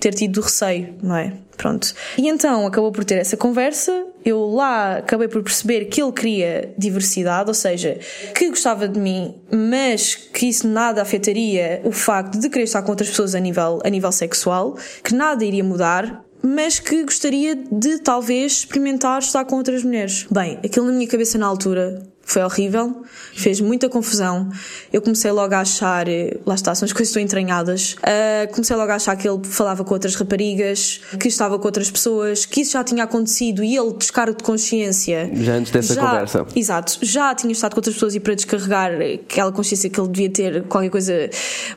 ter tido receio, não é? Pronto. E então acabou por ter essa conversa. Eu lá acabei por perceber que ele queria diversidade, ou seja, que gostava de mim, mas que isso nada afetaria o facto de querer estar com outras pessoas a nível, a nível sexual, que nada iria mudar, mas que gostaria de talvez experimentar estar com outras mulheres. Bem, aquilo na minha cabeça na altura foi horrível, fez muita confusão. Eu comecei logo a achar, eh, lá está, são as coisas que estão entranhadas. Uh, comecei logo a achar que ele falava com outras raparigas, que estava com outras pessoas, que isso já tinha acontecido e ele, descargo de consciência. Já antes dessa já, conversa. Exato, já tinha estado com outras pessoas e para descarregar aquela consciência que ele devia ter, qualquer coisa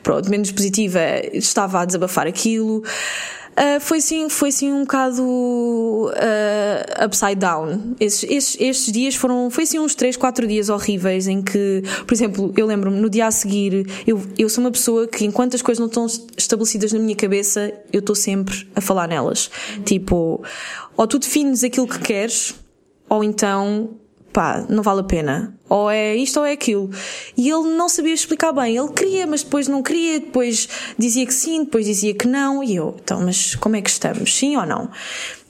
pronto, menos positiva, estava a desabafar aquilo. Uh, foi assim, foi assim um bocado uh, upside down. Estes, estes, estes, dias foram, foi assim uns 3, 4 dias horríveis em que, por exemplo, eu lembro-me no dia a seguir, eu, eu sou uma pessoa que enquanto as coisas não estão estabelecidas na minha cabeça, eu estou sempre a falar nelas. Tipo, ou tu defines aquilo que queres, ou então pá, não vale a pena. Ou é isto ou é aquilo. E ele não sabia explicar bem. Ele queria, mas depois não queria, depois dizia que sim, depois dizia que não. E eu, então, mas como é que estamos? Sim ou não?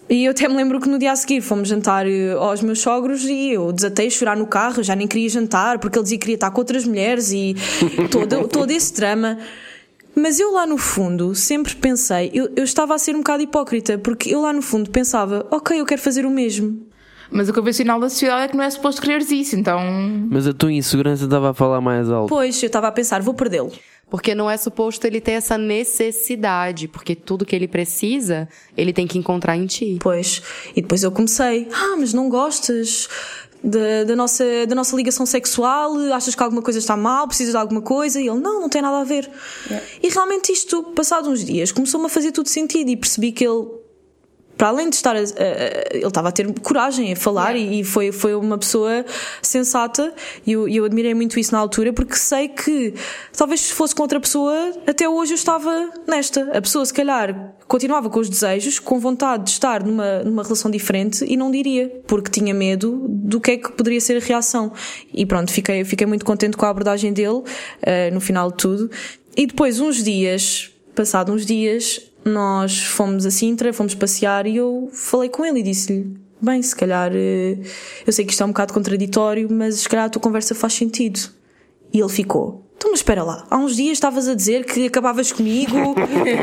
E eu até me lembro que no dia a seguir fomos jantar eh, aos meus sogros e eu desatei a chorar no carro, já nem queria jantar porque ele dizia que queria estar com outras mulheres e todo, todo esse drama. Mas eu lá no fundo sempre pensei, eu, eu estava a ser um bocado hipócrita, porque eu lá no fundo pensava, ok, eu quero fazer o mesmo. Mas o convencional da sociedade é que não é suposto quereres isso, então. Mas a tua insegurança estava a falar mais alto. Pois, eu estava a pensar, vou perdê-lo. Porque não é suposto ele ter essa necessidade, porque tudo que ele precisa, ele tem que encontrar em ti. Pois. E depois eu comecei, ah, mas não gostas da, da, nossa, da nossa ligação sexual? Achas que alguma coisa está mal? Precisas de alguma coisa? E ele, não, não tem nada a ver. Yeah. E realmente isto, passado uns dias, começou-me a fazer tudo sentido e percebi que ele para além de estar a, a, ele estava a ter coragem a falar yeah. e, e, foi, foi uma pessoa sensata. E eu, eu admirei muito isso na altura porque sei que talvez se fosse com outra pessoa até hoje eu estava nesta. A pessoa se calhar continuava com os desejos com vontade de estar numa, numa relação diferente e não diria porque tinha medo do que é que poderia ser a reação. E pronto fiquei, fiquei muito contente com a abordagem dele uh, no final de tudo. E depois uns dias passado uns dias nós fomos a Sintra, fomos passear e eu falei com ele e disse-lhe: Bem, se calhar eh, eu sei que isto é um bocado contraditório, mas se calhar a tua conversa faz sentido. E ele ficou: Então, mas espera lá, há uns dias estavas a dizer que acabavas comigo,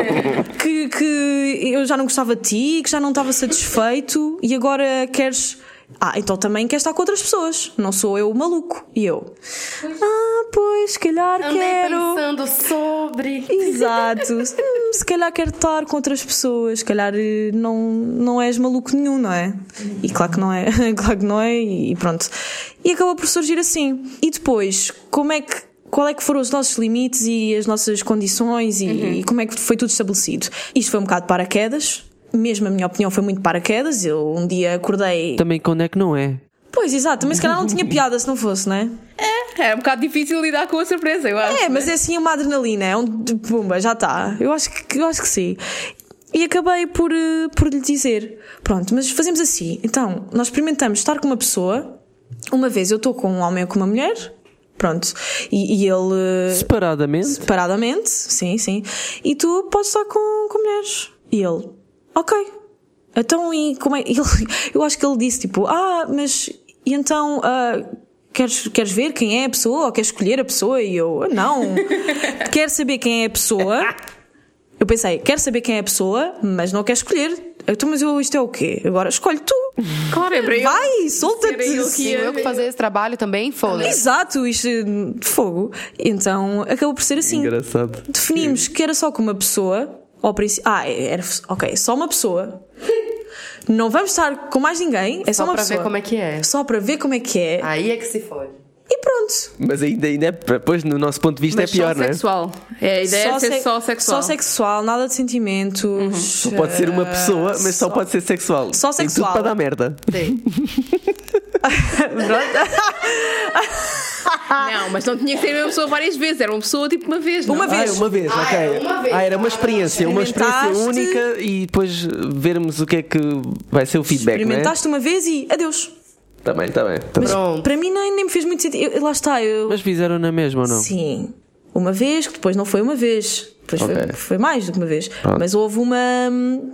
que, que eu já não gostava de ti, que já não estava satisfeito e agora queres Ah, então também quer estar com outras pessoas. Não sou eu o maluco. E eu. Ah, pois, se calhar Andei quero. pensando sobre. Exato. Hum, se calhar quero estar com outras pessoas. Se calhar eh, não, não és maluco nenhum, não é? E claro que não é. claro que não é. E pronto. E acabou por surgir assim. E depois, como é que. Qual é que foram os nossos limites e as nossas condições e, e como é que foi tudo estabelecido? Isto foi um bocado paraquedas. Mesmo a minha opinião foi muito paraquedas. Eu um dia acordei. Também quando é que não é? Pois, exato, mas se calhar não tinha piada se não fosse, não é? É um bocado difícil lidar com a surpresa, eu acho. É, mas é assim uma adrenalina, é um pumba, já está. Eu acho que eu acho que sim. E acabei por, eh, por lhe dizer: pronto, mas fazemos assim. Então, nós experimentamos estar com uma pessoa. Uma vez eu estou com um homem ou com uma mulher, pronto, e, e ele. eh, Separadamente? Separadamente, sim, sim. E tu podes estar com, com mulheres. E ele, ok. Então, e como é. Ele, eu acho que ele disse tipo, ah, mas. E então. ah, Queres, queres ver quem é a pessoa ou queres escolher a pessoa? E eu, não. Quero saber quem é a pessoa. Eu pensei, quero saber quem é a pessoa, mas não quero escolher. Então, mas eu, isto é o quê? Agora escolhe tu. Claro, é para eu. Vai, solta-te. Eu que Sim, eu que fazer esse trabalho também, foda-se. Exato, isto é fogo. Então acabou por ser assim. Engraçado. Definimos que era só com uma pessoa. Ao princípio. Ah, era. Ok, só uma pessoa. Não vamos estar com mais ninguém. É só, Só uma pessoa. ver como é que é. Só para ver como é que é. Aí é que se fode. E pronto. Mas ainda, ainda é, depois, no nosso ponto de vista, Mas é pior, só não é? sexual. É, a ideia é ser se- só sexual. Só sexual, nada de sentimentos. Só pode ser uma pessoa, mas só, pode ser sexual. Só Tem sexual. tudo para dar merda. Sim. Não, mas não tinha que ser a mesma pessoa várias vezes. Era uma pessoa tipo uma vez. Não? Uma Ah, vez. uma vez, ok. era uma vez. Ah, era uma experiência, uma experiência única e depois vermos o que é que vai ser o feedback, é? Experimentaste uma vez e adeus. Também, também. também. Pronto. Para mim nem, nem me fez muito sentido. Eu- lá está, eu. Mas fizeram na mesma ou não? Sim. Uma vez, que depois não foi uma vez. Depois foi, Ok. foi mais do que uma vez. Pronto. Mas houve uma,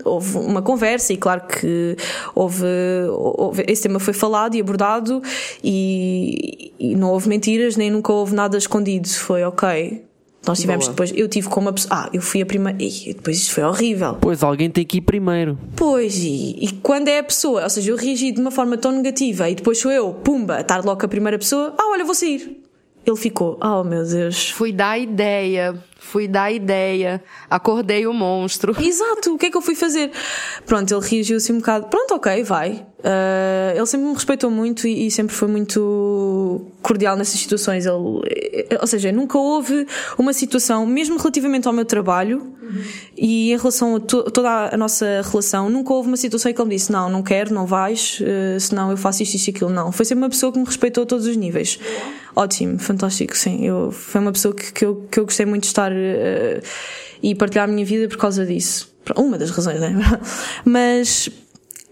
houve uma conversa e claro que houve, houve- esse tema foi falado e abordado e, e não houve mentiras nem nunca houve nada escondido. Foi ok. Nós tivemos Boa. depois, eu tive com uma pessoa, ah, eu fui a primeira, e depois isto foi horrível. Pois alguém tem que ir primeiro. Pois, e, e quando é a pessoa, ou seja, eu reagi de uma forma tão negativa e depois sou eu, pumba, estar logo com a primeira pessoa, ah, olha, vou sair. Ele ficou, oh meu Deus. Fui dar ideia. Fui dar ideia. Acordei o monstro. Exato, o que é que eu fui fazer? Pronto, ele reagiu assim um bocado, pronto, ok, vai. Ah, ele sempre me respeitou muito e, e sempre foi muito cordial nessas situações. Ele, eh, ou seja, nunca houve uma situação, mesmo relativamente ao meu trabalho e em relação a to- toda a nossa relação, nunca houve uma situação em que ele me disse: Não, não quero, não vais, eh, senão eu faço isto, isto e aquilo. Não. Foi sempre uma pessoa que me respeitou a todos os níveis. Ótimo, fantástico, sim. Eu, foi uma pessoa que, que, eu, que eu gostei muito de estar eh, e partilhar a minha vida por causa disso. Uma das razões, né? Mas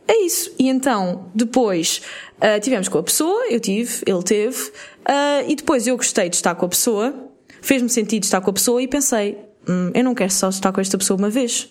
é isso. E então, depois ah, tivemos com a pessoa, eu tive, ele teve, ah, e depois eu gostei de estar com a pessoa, fez-me sentido estar com a pessoa e pensei, "Hum, eu não quero só estar com esta pessoa uma vez.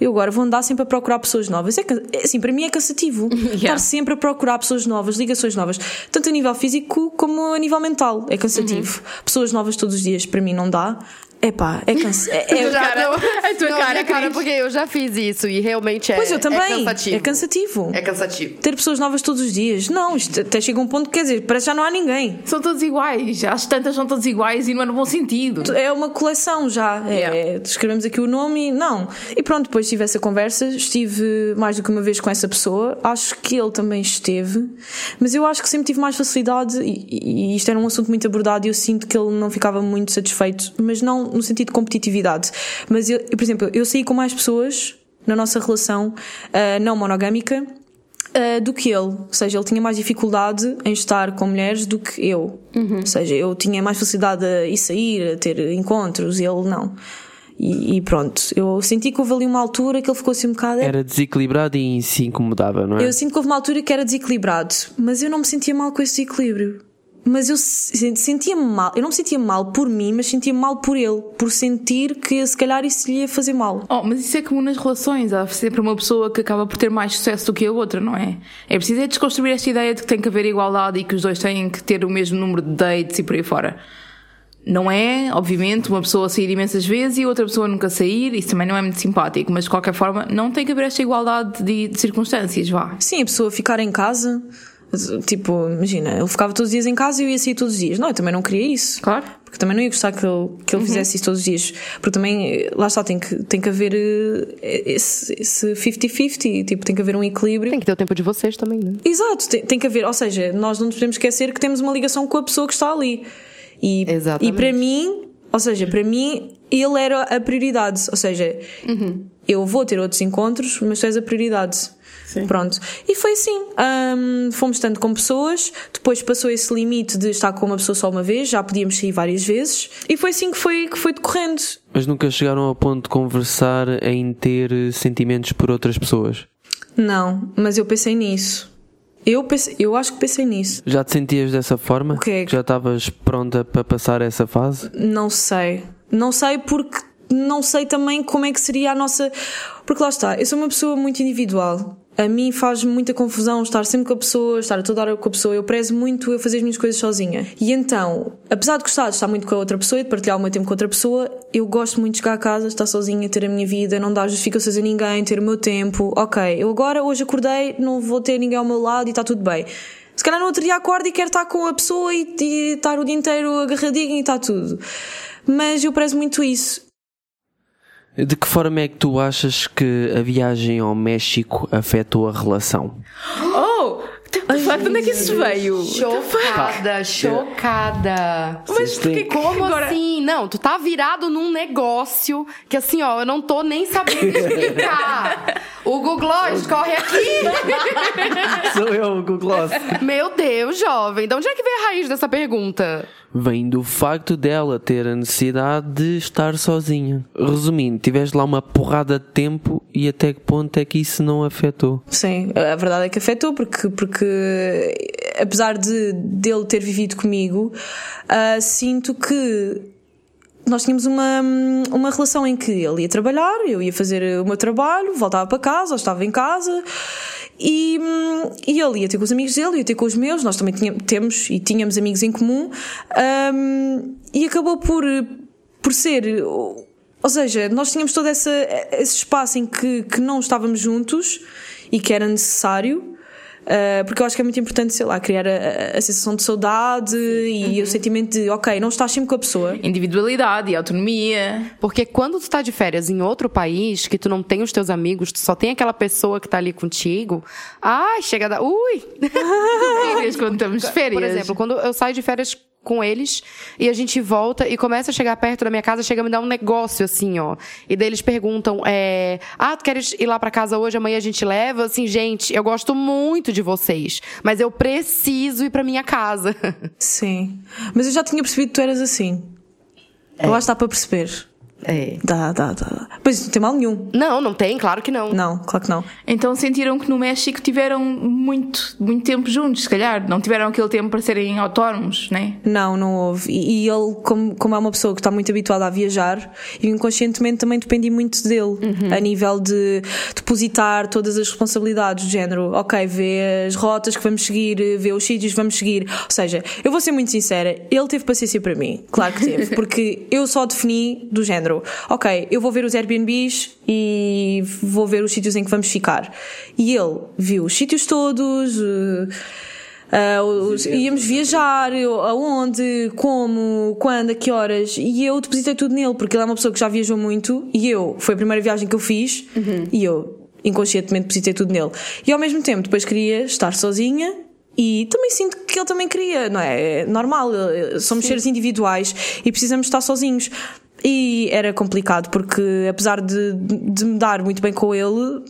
Eu agora vou andar sempre a procurar pessoas novas. É, é assim, para mim é cansativo. Estar sempre a procurar pessoas novas, ligações novas. Tanto a nível físico como a nível mental. É cansativo. Pessoas novas todos os dias, para mim não dá. Epá, é cansativo. É, é, cara, a tua não, cara, cara, porque eu já fiz isso e realmente é. Pois eu também. É cansativo. É cansativo. É cansativo. Ter pessoas novas todos os dias. Não, isto até chega um ponto que quer dizer, parece que já não há ninguém. São todos iguais. As tantas são todos iguais e não é no bom sentido. É uma coleção já. É, Yeah. escrevemos aqui o nome e não. E pronto, depois tive essa conversa, estive mais do que uma vez com essa pessoa. Acho que ele também esteve, mas eu acho que sempre tive mais facilidade e, e isto era um assunto muito abordado e eu sinto que ele não ficava muito satisfeito, mas não no sentido de competitividade. Mas eu, eu, por exemplo, eu saí com mais pessoas na nossa relação ah, não monogâmica. Uh, do que ele. Ou seja, ele tinha mais dificuldade em estar com mulheres do que eu. Ou seja, eu tinha mais facilidade a ir sair, a ter encontros e ele não. E, e pronto, eu senti que houve ali uma altura que ele ficou assim um bocado. Era desequilibrado e se incomodava, não é? Eu sinto que houve uma altura que era desequilibrado, mas eu não me sentia mal com esse desequilíbrio. Mas eu se- sentia-me mal, eu não me sentia mal por mim, mas sentia-me mal por ele, por sentir que se calhar isso lhe ia fazer mal. Oh, mas isso é comum nas relações. Há sempre uma pessoa que acaba por ter mais sucesso do que a outra, não é? É preciso é desconstruir esta ideia de que tem que haver igualdade e que os dois têm que ter o mesmo número de dates e por aí fora. Não é, obviamente, uma pessoa sair imensas vezes e outra pessoa nunca sair, isso também não é muito simpático, mas de qualquer forma não tem que haver esta igualdade de, de circunstâncias, vá. Sim, a pessoa ficar em casa, Tipo, imagina, ele ficava todos os dias em casa e eu ia sair todos os dias. Não, eu também não queria isso. Claro. Porque também não ia gostar que ele, que ele fizesse isso todos os dias. Porque também, lá está, tem que, tem que haver eh, esse esse 50-50. Tipo, tem que haver um equilíbrio. Tem que ter o tempo de vocês também, né? Exato, tem, tem que haver, ou seja, nós não nos podemos esquecer que temos uma ligação com a pessoa que está ali. E, Exatamente. e para mim, ou seja, para mim, ele era a prioridade. Ou seja, eu vou ter outros encontros, mas tu és a prioridade. Pronto. E foi assim. Hum, fomos estando com pessoas, depois passou esse limite de estar com uma pessoa só uma vez, já podíamos sair várias vezes, e foi assim que foi, que foi decorrendo. Mas nunca chegaram ao ponto de conversar em ter sentimentos por outras pessoas? Não, mas eu pensei nisso. Eu, pensei, eu acho que pensei nisso. Já te sentias dessa forma? O quê? Que Já estavas pronta para passar essa fase? Não sei. Não sei porque não sei também como é que seria a nossa. Porque lá está, eu sou uma pessoa muito individual. A mim faz muita confusão estar sempre com a pessoa, estar a toda hora com a pessoa. Eu prezo muito eu fazer as minhas coisas sozinha. E então, apesar de gostar de estar muito com a outra pessoa e de partilhar o meu tempo com outra pessoa, eu gosto muito de chegar a casa, estar sozinha, ter a minha vida, não dar justificações a ninguém, ter o meu tempo. Ok, eu agora, hoje acordei, não vou ter ninguém ao meu lado e está tudo bem. Se calhar no outro dia acordo e quero estar com a pessoa e, e estar o dia inteiro agarradinho e está tudo. Mas eu prezo muito isso. De que forma é que tu achas que a viagem ao México afetou a relação? Oh! De facto, onde é que isso veio? Chocada, chocada. Mas Porque como Agora- assim? Não, tu tá virado num negócio que assim, ó, eu não tô nem sabendo explicar. o Google corre aqui. Sou eu, Google Gloss. Meu Deus, jovem, de onde é que veio a raiz dessa pergunta? Vem do facto dela ter a necessidade de estar sozinha. Resumindo, tiveste lá uma porrada de tempo e até que ponto é que isso não afetou? Sim, a verdade é que afetou, porque, porque apesar de dele ter vivido comigo, ah, sinto que nós tínhamos uma, uma relação em que ele ia trabalhar, eu ia fazer o meu trabalho, voltava para casa, ou estava em casa. E, e ele ia ter com os amigos dele, ia ter com os meus, nós também tínhamos, temos e tínhamos amigos em comum, hum, e acabou por, por ser. Ou seja, nós tínhamos todo essa, esse espaço em que, que não estávamos juntos e que era necessário. Uh, porque eu acho que é muito importante, sei lá, criar a, a- sensação de saudade e o sentimento de, ok, não estás sempre com a pessoa. Individualidade e autonomia. Porque quando tu tá de férias em outro país, que tu não tem os teus amigos, tu só tem aquela pessoa que tá ali contigo, ai, chega a dar. Ui! Férias, quando estamos de férias. Por exemplo, quando eu saio de férias com eles e a gente volta e começa a chegar perto da minha casa, chega a me dar um negócio assim, ó. E daí eles perguntam, é, ah, tu queres ir lá pra casa hoje, amanhã a gente leva? Assim, gente, eu gosto muito de vocês, mas eu preciso ir pra minha casa. Sim. Mas eu já tinha percebido que tu eras assim. Eu acho que dá para perceber. É. Dá, dá, dá. Pois não tem mal nenhum. Não, não tem, claro que não. Não, claro que não. Então sentiram que no México tiveram muito, muito tempo juntos, se calhar. Não tiveram aquele tempo para serem autónomos, né? Não, não houve. E, e ele, como, como é uma pessoa que está muito habituada a viajar, eu inconscientemente também dependi muito dele, a nível de depositar todas as responsabilidades do género, ok, vê as rotas que vamos seguir, vê os sítios que vamos seguir. Ou seja, eu vou ser muito sincera, ele teve paciência para mim, claro que teve, porque eu só defini do género, ok, eu vou ver os Airbnbs e vou ver os sítios em que vamos ficar. E ele viu os sítios todos. eh, ah, os- íamos viajar, aonde, como, quando, a que horas, e eu depositei tudo nele, porque ele é uma pessoa que já viajou muito, e eu, foi a primeira viagem que eu fiz, e eu inconscientemente depositei tudo nele. E ao mesmo tempo, depois queria estar sozinha. E também sinto que ele também queria, não é? É normal, eh, somos seres individuais e precisamos estar sozinhos. E era complicado, porque apesar de, de me dar muito bem com ele,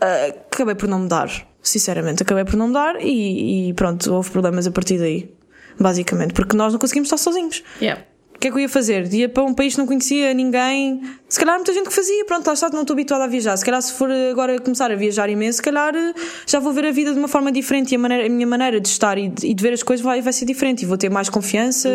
ah, acabei por não mudar. Sinceramente, acabei por não mudar e, e pronto, houve problemas a partir daí. Basicamente, porque nós não conseguimos estar sozinhos. Yeah. O que é que eu ia fazer? Ia para um país que não conhecia ninguém. Se calhar muita gente que fazia, pronto, lá está, não estou habituada a viajar. Se calhar se for agora começar a viajar imenso, se calhar eh, já vou ver a vida de uma forma diferente e a, maneira, a minha maneira de estar e de, e de ver as coisas vai, vai ser diferente. E vou ter mais confiança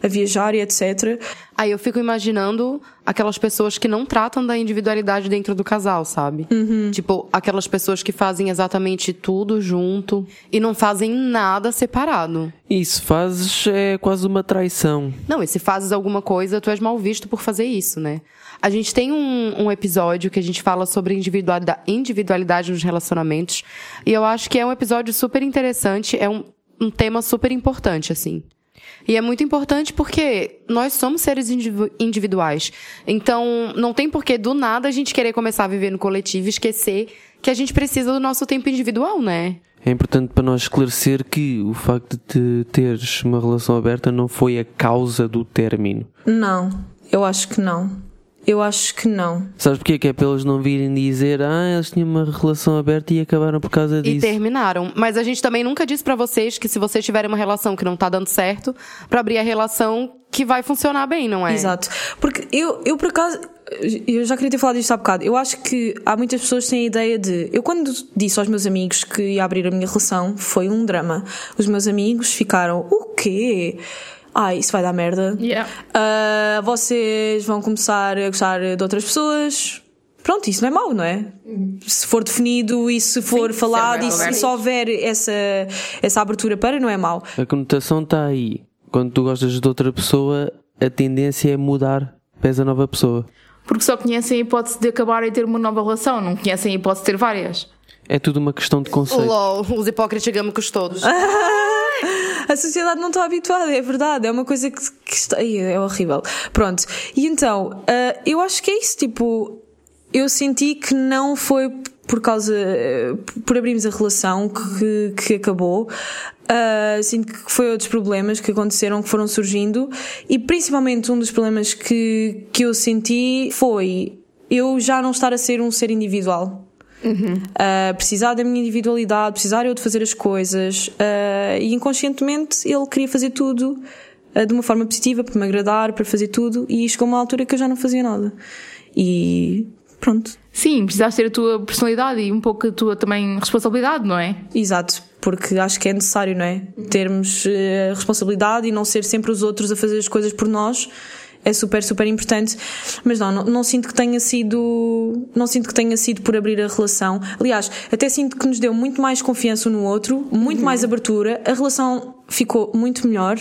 a viajar e etc. Aí eu fico imaginando aquelas pessoas que não tratam da individualidade dentro do casal, sabe? Tipo, aquelas pessoas que fazem exatamente tudo junto e não fazem nada separado. Se fazes é quase uma traição. Não, e se fazes alguma coisa, tu és mal visto por fazer isso, né? A gente tem um, um episódio que a gente fala sobre individualidade, individualidade nos relacionamentos. E eu acho que é um episódio super interessante, é um, um tema super importante, assim. E é muito importante porque nós somos seres indivi- individuais. Então, não tem por que do nada a gente querer começar a viver no coletivo e esquecer que a gente precisa do nosso tempo individual, né? É importante para nós esclarecer que o facto de teres uma relação aberta não foi a causa do término. Não, eu acho que não. Eu acho que não. Sabes porquê? Que é para eles não virem dizer ah, eles tinham uma relação aberta e acabaram por causa E disso. terminaram. Mas a gente também nunca disse pra vocês que se vocês tiverem uma relação que não tá dando certo, pra abrir a relação que vai funcionar bem, não é? Exato. Porque eu, eu por acaso, eu já queria ter falado disto há bocado. Eu acho que há muitas pessoas que têm a ideia de. Eu, quando disse aos meus amigos que ia abrir a minha relação, foi um drama. Os meus amigos ficaram: o quê? Ai, isso vai dar merda. Yeah. Ah, vocês vão começar a gostar de outras pessoas. Pronto, isso não é mau, não é? Se for definido e se for Sim, falado se e se, se houver essa, essa abertura para, não é mau. A conotação está aí. Quando tu gostas de outra pessoa, a tendência é mudar para essa nova pessoa. Porque só conhecem a hipótese de acabar e ter uma nova relação, não conhecem a hipótese de ter várias. É tudo uma questão de conceito. LOL, os hipócritas gâmicos todos. A sociedade não está habituada, é verdade, é uma coisa que, que está. É horrível. Pronto. E então, ah, eu acho que é isso, tipo, eu senti que não foi por causa. eh, por abrirmos a relação que, que acabou. Ah, sinto que foi outros problemas que aconteceram, que foram surgindo, e principalmente um dos problemas que, que eu senti foi eu já não estar a ser um ser individual. Uh, precisar da minha individualidade, precisar eu de fazer as coisas uh, e inconscientemente ele queria fazer tudo uh, de uma forma positiva para me agradar, para fazer tudo e chegou uma altura que eu já não fazia nada. E pronto, Sim, precisaste ter a tua personalidade e um pouco a tua também responsabilidade, não é? exato, porque acho que é necessário, não é? Termos uh, responsabilidade e não ser sempre os outros a fazer as coisas por nós. É super, super importante. Mas não, não, não sinto que tenha sido. Não sinto que tenha sido por abrir a relação. Aliás, até sinto que nos deu muito mais confiança um no outro, muito mais abertura. A relação ficou muito melhor.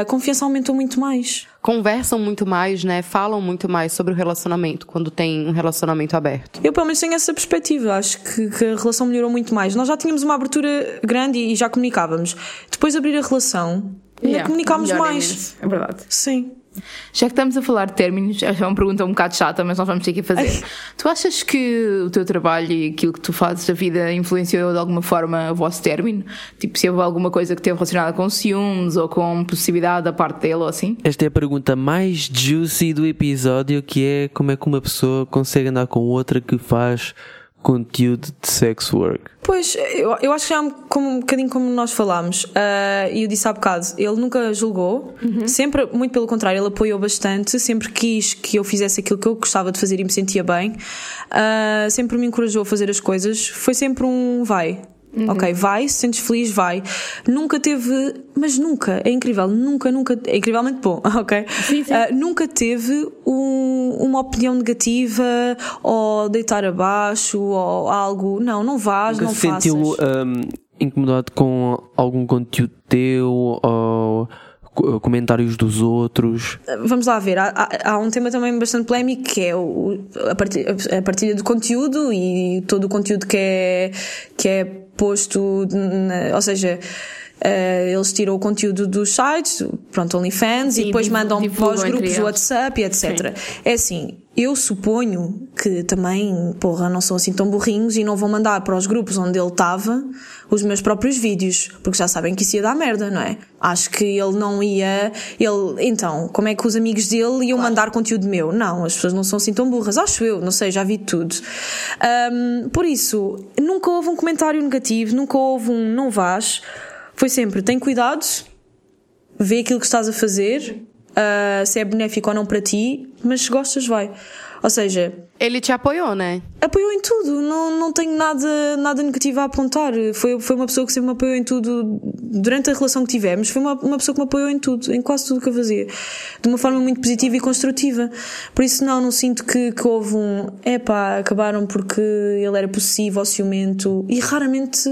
A confiança aumentou muito mais. Conversam muito mais, né? Falam muito mais sobre o relacionamento quando tem um relacionamento aberto. Eu, pelo menos, tenho essa perspectiva. Acho que, que a relação melhorou muito mais. Nós já tínhamos uma abertura grande e já comunicávamos. Depois de abrir a relação, ainda Yeah, comunicámos melhor mais. É verdade. Sim. Já que estamos a falar de términos, é uma pergunta um bocado chata, mas nós vamos ter que fazer. tu achas que o teu trabalho e aquilo que tu fazes da vida influenciou de alguma forma o vosso término? Tipo, se houve alguma coisa que teve relacionada com ciúmes ou com possessividade da parte dele ou assim? Esta é a pergunta mais juicy do episódio, que é como é que uma pessoa consegue andar com outra que faz conteúdo de sex work. Pois, eu, eu acho que já é um, como, um bocadinho como nós falámos, ah, e eu disse há bocado, ele nunca julgou, sempre, muito pelo contrário, ele apoiou bastante, sempre quis que eu fizesse aquilo que eu gostava de fazer e me sentia bem, Ah, sempre me encorajou a fazer as coisas, foi sempre um vai. Ok, vai, se sentes feliz, vai. Nunca teve, mas nunca, é incrível, nunca, nunca, é incrivelmente bom, ok? Ah, nunca teve um- uma opinião negativa ou deitar abaixo ou algo. Não, não vás, Nunca não se sentiu faças. hum, incomodado com algum conteúdo teu ou comentários dos outros? Vamos lá ver, há, há- um tema também bastante polémico que é o, a, parti- a partilha do conteúdo e todo o conteúdo que é, que é posto, ou seja, eles tiram o conteúdo dos sites, pronto, OnlyFans, e Sim, depois mandam para os grupos do. WhatsApp e etc. É assim, eu suponho que também, porra, não são assim tão burrinhos e não vão mandar para os grupos onde ele estava os meus próprios vídeos, porque já sabem que isso ia dar merda, não é? Acho que ele não ia. Ele, então, como é que os amigos dele iam mandar conteúdo meu? Não, as pessoas não são assim tão burras, acho eu, não sei, já vi tudo. Ahm, por isso, nunca houve um comentário negativo, nunca houve um não vás. Foi sempre, tem cuidado, vê aquilo que estás a fazer, ah, se é benéfico ou não para ti, mas se gostas, vai. Ou seja, Ele te apoiou, né? apoiou em tudo, não, não tenho nada, nada negativo a apontar. Foi, foi uma pessoa que sempre me apoiou em tudo durante a relação que tivemos. Foi uma, uma pessoa que me apoiou em tudo, em quase tudo que eu fazia, de uma forma muito positiva e construtiva. Por isso, não, não sinto que, que houve um epá, acabaram porque ele era possessivo ou ciumento e raramente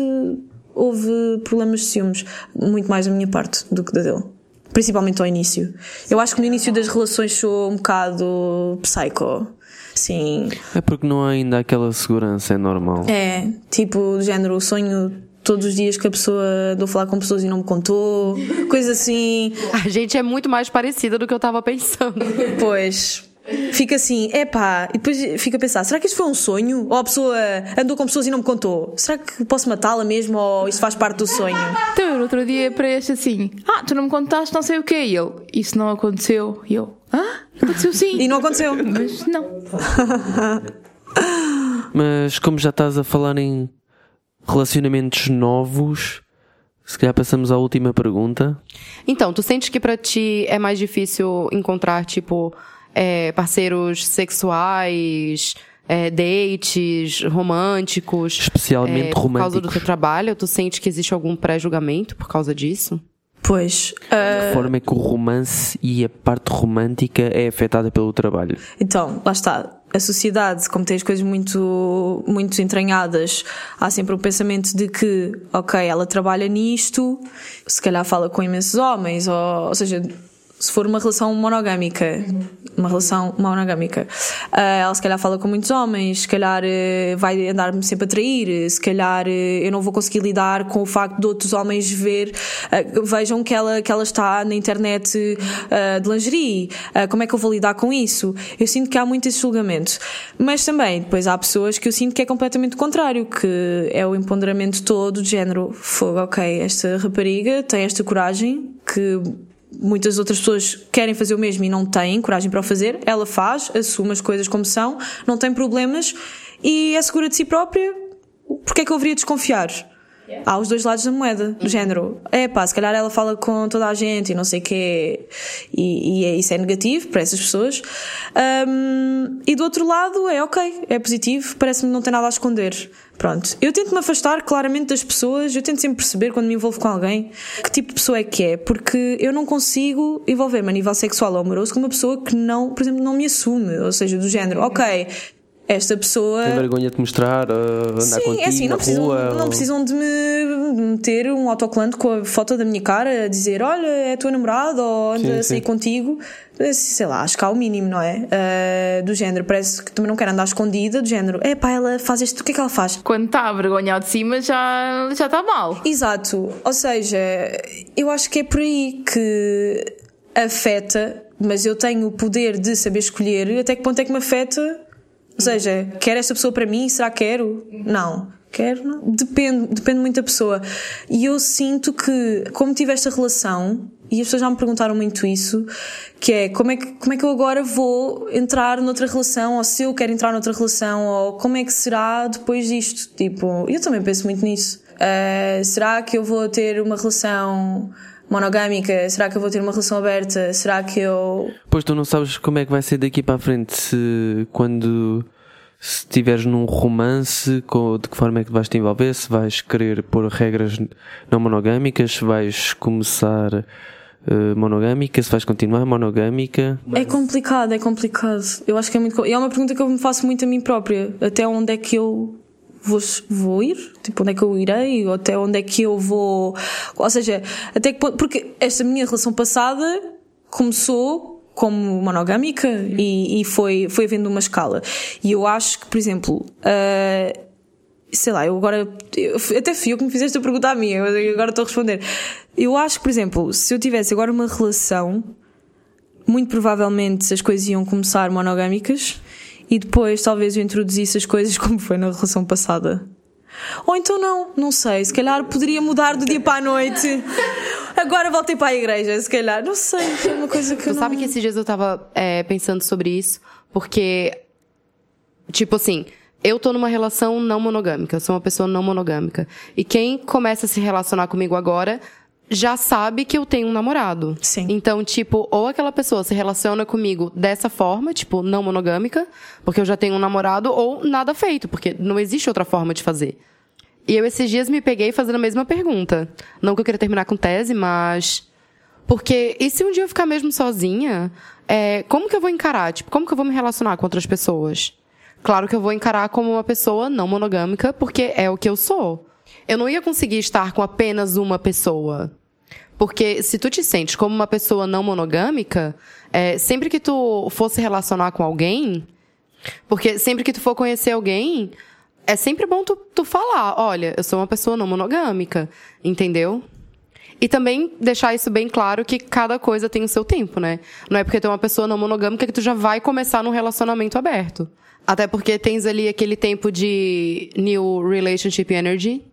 houve problemas de ciúmes, muito mais da minha parte do que da dele. Principalmente ao início. Eu acho que no início das relações sou um bocado psycho. Sim. É porque não há ainda aquela segurança, é normal. É, tipo, do género, o sonho todos os dias que a pessoa dou a falar com pessoas e não me contou, coisa assim. A gente é muito mais parecida do que eu tava pensando. Pois. Fica assim, epá, e depois fica a pensar, será que isto foi um sonho? Ou a pessoa andou com pessoas e não me contou? Será que posso matá-la mesmo ou isso faz parte do sonho? Então, eu no outro dia para este assim: Ah, tu não me contaste não sei o quê. E ele: Isso não aconteceu. E eu: Ah, aconteceu sim. E não aconteceu. Mas não. Mas como já estás a falar em relacionamentos novos, se calhar passamos à última pergunta. Então, tu sentes que pra ti é mais difícil encontrar, tipo, é, parceiros sexuais, é, dates românticos? Especialmente é, Por causa do românticos. teu trabalho, tu sente que existe algum pré-julgamento por causa disso? Pois. De que forma é que o romance e a parte romântica é afetada pelo trabalho? Então, lá está. A sociedade, como tem as coisas muito, muito entranhadas, há sempre o pensamento de que, ok, ela trabalha nisto, se calhar fala com imensos homens, ou, ou seja, se for uma relação monogâmica, uma relação monogâmica, ah, ela se calhar fala com muitos homens, se calhar eh, vai andar-me sempre a trair, se calhar eh, eu não vou conseguir lidar com o facto de outros homens ver, vejam que ela, que ela está na internet de lingerie, como é que eu vou lidar com isso? Eu sinto que há muito esse julgamento. Mas também, depois há pessoas que eu sinto que é completamente o contrário, que é o empoderamento todo de género, fogo, ok, esta rapariga tem esta coragem que muitas outras pessoas querem fazer o mesmo e não têm coragem para o fazer, ela faz, assume as coisas como são, não tem problemas e é segura de si própria. Porque é que eu haveria de desconfiar? Há os dois lados da moeda, do género. É pá, se calhar ela fala com toda a gente e não sei o quê, e, e é- isso é negativo para essas pessoas. Ahm, e do outro lado é ok, é positivo, parece-me não tem nada a esconder. Pronto. Eu tento me afastar claramente das pessoas, eu tento sempre perceber quando me envolvo com alguém que tipo de pessoa é que é, porque eu não consigo envolver-me a nível sexual ou amoroso com uma pessoa que não, por exemplo, não me assume, ou seja, do género, ok, esta pessoa. Tem vergonha de mostrar, uh, andar Sim, contigo é assim, na não precisam, rua? não ou- precisam de me meter um autocolante com a foto da minha cara a dizer olha, é a tua namorada ou anda a sair sim. contigo. Sei lá, acho que há o mínimo, não é? Ah, do género, parece que também não quer andar escondida, do género, é pá, ela faz isto, o que é que ela faz? Quando está a vergonhar de cima, já já está mal. Exato, ou seja, eu acho que é por aí que afeta, mas eu tenho o poder de saber escolher até que ponto é que me afeta. Ou seja, quer esta pessoa para mim? Será que quero? Não. Quero? Não. Depende, depende muito da pessoa. E eu sinto que, como tive esta relação, e as pessoas já me perguntaram muito isso, que é como é que, como é que eu agora vou entrar noutra relação, ou se eu quero entrar noutra relação, ou como é que será depois disto? Tipo, eu também penso muito nisso. Ah, será que eu vou ter uma relação monogâmica? Será que eu vou ter uma relação aberta? Será que eu. Pois tu não sabes como é que vai ser daqui para a frente se quando se estiveres num romance, de que forma é que vais te envolver, se vais querer pôr regras não monogâmicas, se vais começar eh, monogâmica, se vais continuar monogâmica. É complicado, é complicado. Eu acho que é muito. E é uma pergunta que eu me faço muito a mim própria. Até onde é que eu vou, vou ir? Tipo, onde é que eu irei? Ou até onde é que eu vou. Ou seja, até que ponto. Porque esta minha relação passada começou como monogâmica e, e foi, foi havendo uma escala. E eu acho que, por exemplo. ah, sei lá, eu agora. eu- até fui eu que me fizeste a pergunta a mim, agora estou a responder. Eu acho que, por exemplo, se eu tivesse agora uma relação, muito provavelmente as coisas iam começar monogâmicas e depois talvez eu introduzisse as coisas como foi na relação passada. Ou então não, não sei, se calhar poderia mudar do dia para a noite. Agora voltei para a igreja, se calhar, não sei, é uma coisa que eu Tu não... sabe que esses dias eu tava é, pensando sobre isso, porque, tipo assim, eu tô numa relação não monogâmica, eu sou uma pessoa não monogâmica. E quem começa a se relacionar comigo agora já sabe que eu tenho um namorado. Sim. Então, tipo, ou aquela pessoa se relaciona comigo dessa forma, tipo, não monogâmica, porque eu já tenho um namorado, ou nada feito, porque não existe outra forma de fazer. E eu esses dias me peguei fazendo a mesma pergunta. Não que eu queria terminar com tese, mas. Porque, e se um dia eu ficar mesmo sozinha, é, como que eu vou encarar? Tipo, como que eu vou me relacionar com outras pessoas? Claro que eu vou encarar como uma pessoa não monogâmica, porque é o que eu sou. Eu não ia conseguir estar com apenas uma pessoa. Porque se tu te sentes como uma pessoa não monogâmica, é, sempre que tu for se relacionar com alguém, porque sempre que tu for conhecer alguém, é sempre bom tu, tu falar, olha, eu sou uma pessoa não monogâmica, entendeu? E também deixar isso bem claro que cada coisa tem o seu tempo, né? Não é porque tu é uma pessoa não monogâmica que tu já vai começar num relacionamento aberto. Até porque tens ali aquele tempo de new relationship energy,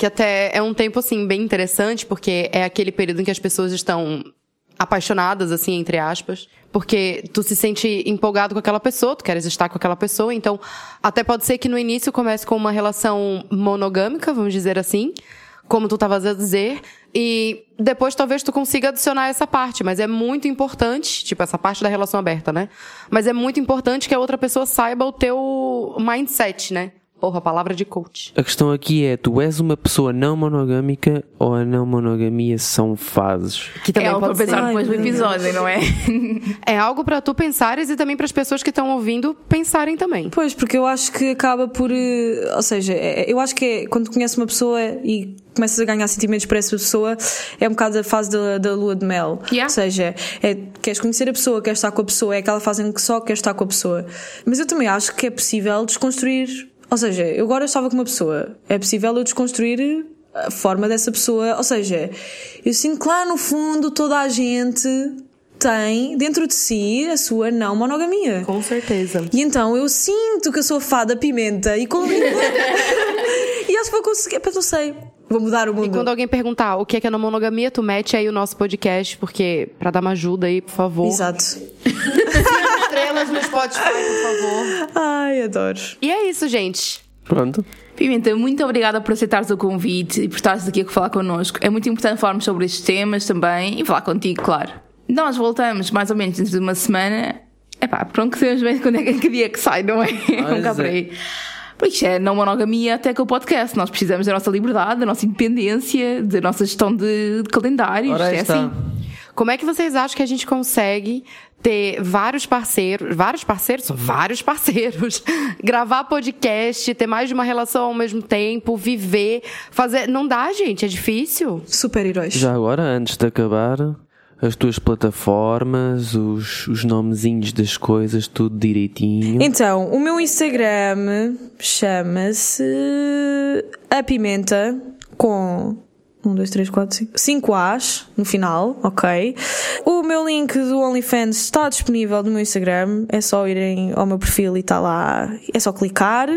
que até é um tempo, assim, bem interessante, porque é aquele período em que as pessoas estão apaixonadas, assim, entre aspas, porque tu se sente empolgado com aquela pessoa, tu queres estar com aquela pessoa, então até pode ser que no início comece com uma relação monogâmica, vamos dizer assim, como tu estavas a dizer, e depois talvez tu consiga adicionar essa parte, mas é muito importante, tipo essa parte da relação aberta, né? Mas é muito importante que a outra pessoa saiba o teu mindset, né? Porra, palavra de coach. A questão aqui é: tu és uma pessoa não monogâmica ou a não monogamia são fases? Que É algo para pensar depois do episódio, não é? É algo para tu pensares e também para as pessoas que estão ouvindo pensarem também. Pois, porque eu acho que acaba por. eh, Ou seja, é- eu acho que é, quando conheces uma pessoa e começas a ganhar sentimentos para essa pessoa, é um bocado a fase da, da lua de mel. Yeah. Ou seja, é, queres conhecer a pessoa, queres estar com a pessoa, é aquela fase em que só queres estar com a pessoa. Mas eu também acho que é possível desconstruir. Ou seja, eu agora estava com uma pessoa, é possível eu desconstruir a forma dessa pessoa. Ou seja, eu sinto que lá no fundo toda a gente tem dentro de si a sua não monogamia. Com certeza. E então eu sinto que eu sou fada pimenta e com E acho que vou conseguir. Epá, não sei. Vou mudar o E mundo. quando alguém perguntar o que é que é não monogamia, tu mete aí o nosso podcast, porque pra dar uma ajuda aí, por favor. Exato. Estrelas no Spotify, por favor. Ai, adoro. E é isso, gente. Pronto. Pimenta, muito obrigada por aceitares o convite e por estares aqui a falar connosco. É muito importante falarmos sobre estes temas também e falar contigo, claro. Nós voltamos mais ou menos dentro de uma semana. Epá, pronto, que sabemos bem quando é que, que dia que sai, não é? É um por é. aí. Por isto é não monogamia até com o podcast. Nós precisamos da nossa liberdade, da nossa independência, da nossa gestão de, de calendários. Ora, aí é está. assim. Como é que vocês acham que a gente consegue ter vários parceiros, vários parceiros, são vários parceiros, gravar podcast, ter mais de uma relação ao mesmo tempo, viver, fazer, não dá, gente, é difícil. Super-heróis. Já agora, antes de acabar, as tuas plataformas, os, os nomezinhos das coisas, tudo direitinho. Então, o meu Instagram chama-se A Pimenta com. 1, 2, 3, 4, 5. 5 As no final, ok? O meu link do OnlyFans está disponível no meu Instagram. É só irem ao meu perfil e está lá. É só clicar.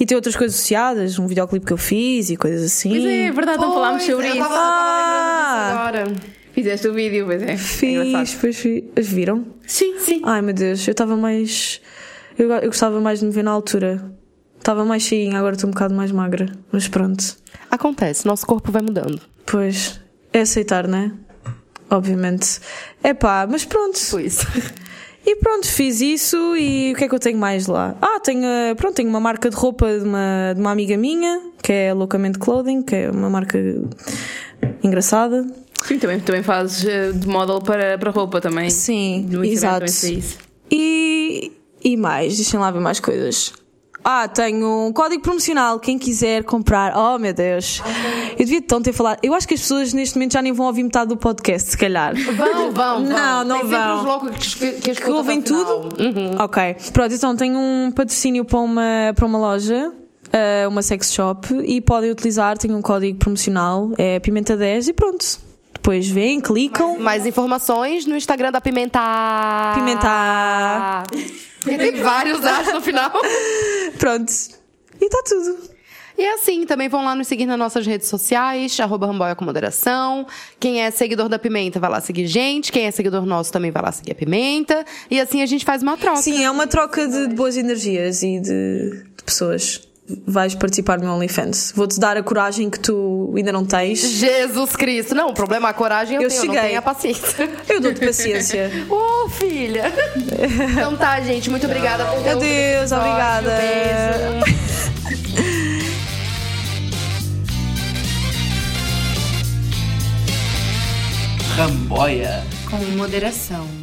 E tem outras coisas associadas, um videoclipe que eu fiz e coisas assim. Pois é, é verdade, não falámos sobre isso. Ah! Agora. Fizeste o vídeo, pois é. é Fiz, engraçado. pois fiz. Viram? Sim, sim. Ai meu Deus, eu estava mais. Eu, eu gostava mais de me ver na altura. Estava mais cheinha, agora estou um bocado mais magra. Mas pronto. Acontece, nosso corpo vai mudando. Pois, é aceitar, né? Obviamente. É pá, mas pronto. Pois. E pronto, fiz isso e o que é que eu tenho mais lá? Ah, tenho, eh, pronto, tenho uma marca de roupa de uma, de uma amiga minha, que é Loucamente Clothing, que é uma marca engraçada. Sim, também, também fazes eh, de model para, para roupa também. Sim, exato. isso. E, e mais, deixem lá ver mais coisas. Ah, tenho um código promocional, quem quiser comprar. Oh meu Deus. Eu devia tão ter falado. Eu acho que as pessoas neste momento já nem vão ouvir metade do podcast, se calhar. Vão, vão, Não, não Tem vão. os que, que, Que ouvem tudo? Ok. Pronto, então tenho um patrocínio para uma, para uma loja, eh, uma sex shop, e podem utilizar, tenho um código promocional, é Pimenta 10 e pronto. Depois vêm, clicam. Mais informações no Instagram da Pimenta. Pimenta. Tem vários achos no final. Pronto. E está tudo. E é assim, também vão lá nos seguir nas nossas redes sociais, arroba Ramboia com moderação. Quem é seguidor da Pimenta vai lá seguir gente. Quem é seguidor nosso também vai lá seguir a Pimenta. E assim a gente faz uma troca. Sim, é uma troca de, de boas energias e de, de pessoas. Vais participar no meu OnlyFans. Vou-te dar a coragem que tu ainda não tens. Jesus Cristo. Não, o problema é a coragem eu, Eu tenho, eu não cheguei. tenho a paciência. Eu dou-te paciência. Ô, filha. Então tá, gente. Muito obrigada por ter Adeus, obrigada. Beijo. Ramboia. Com moderação.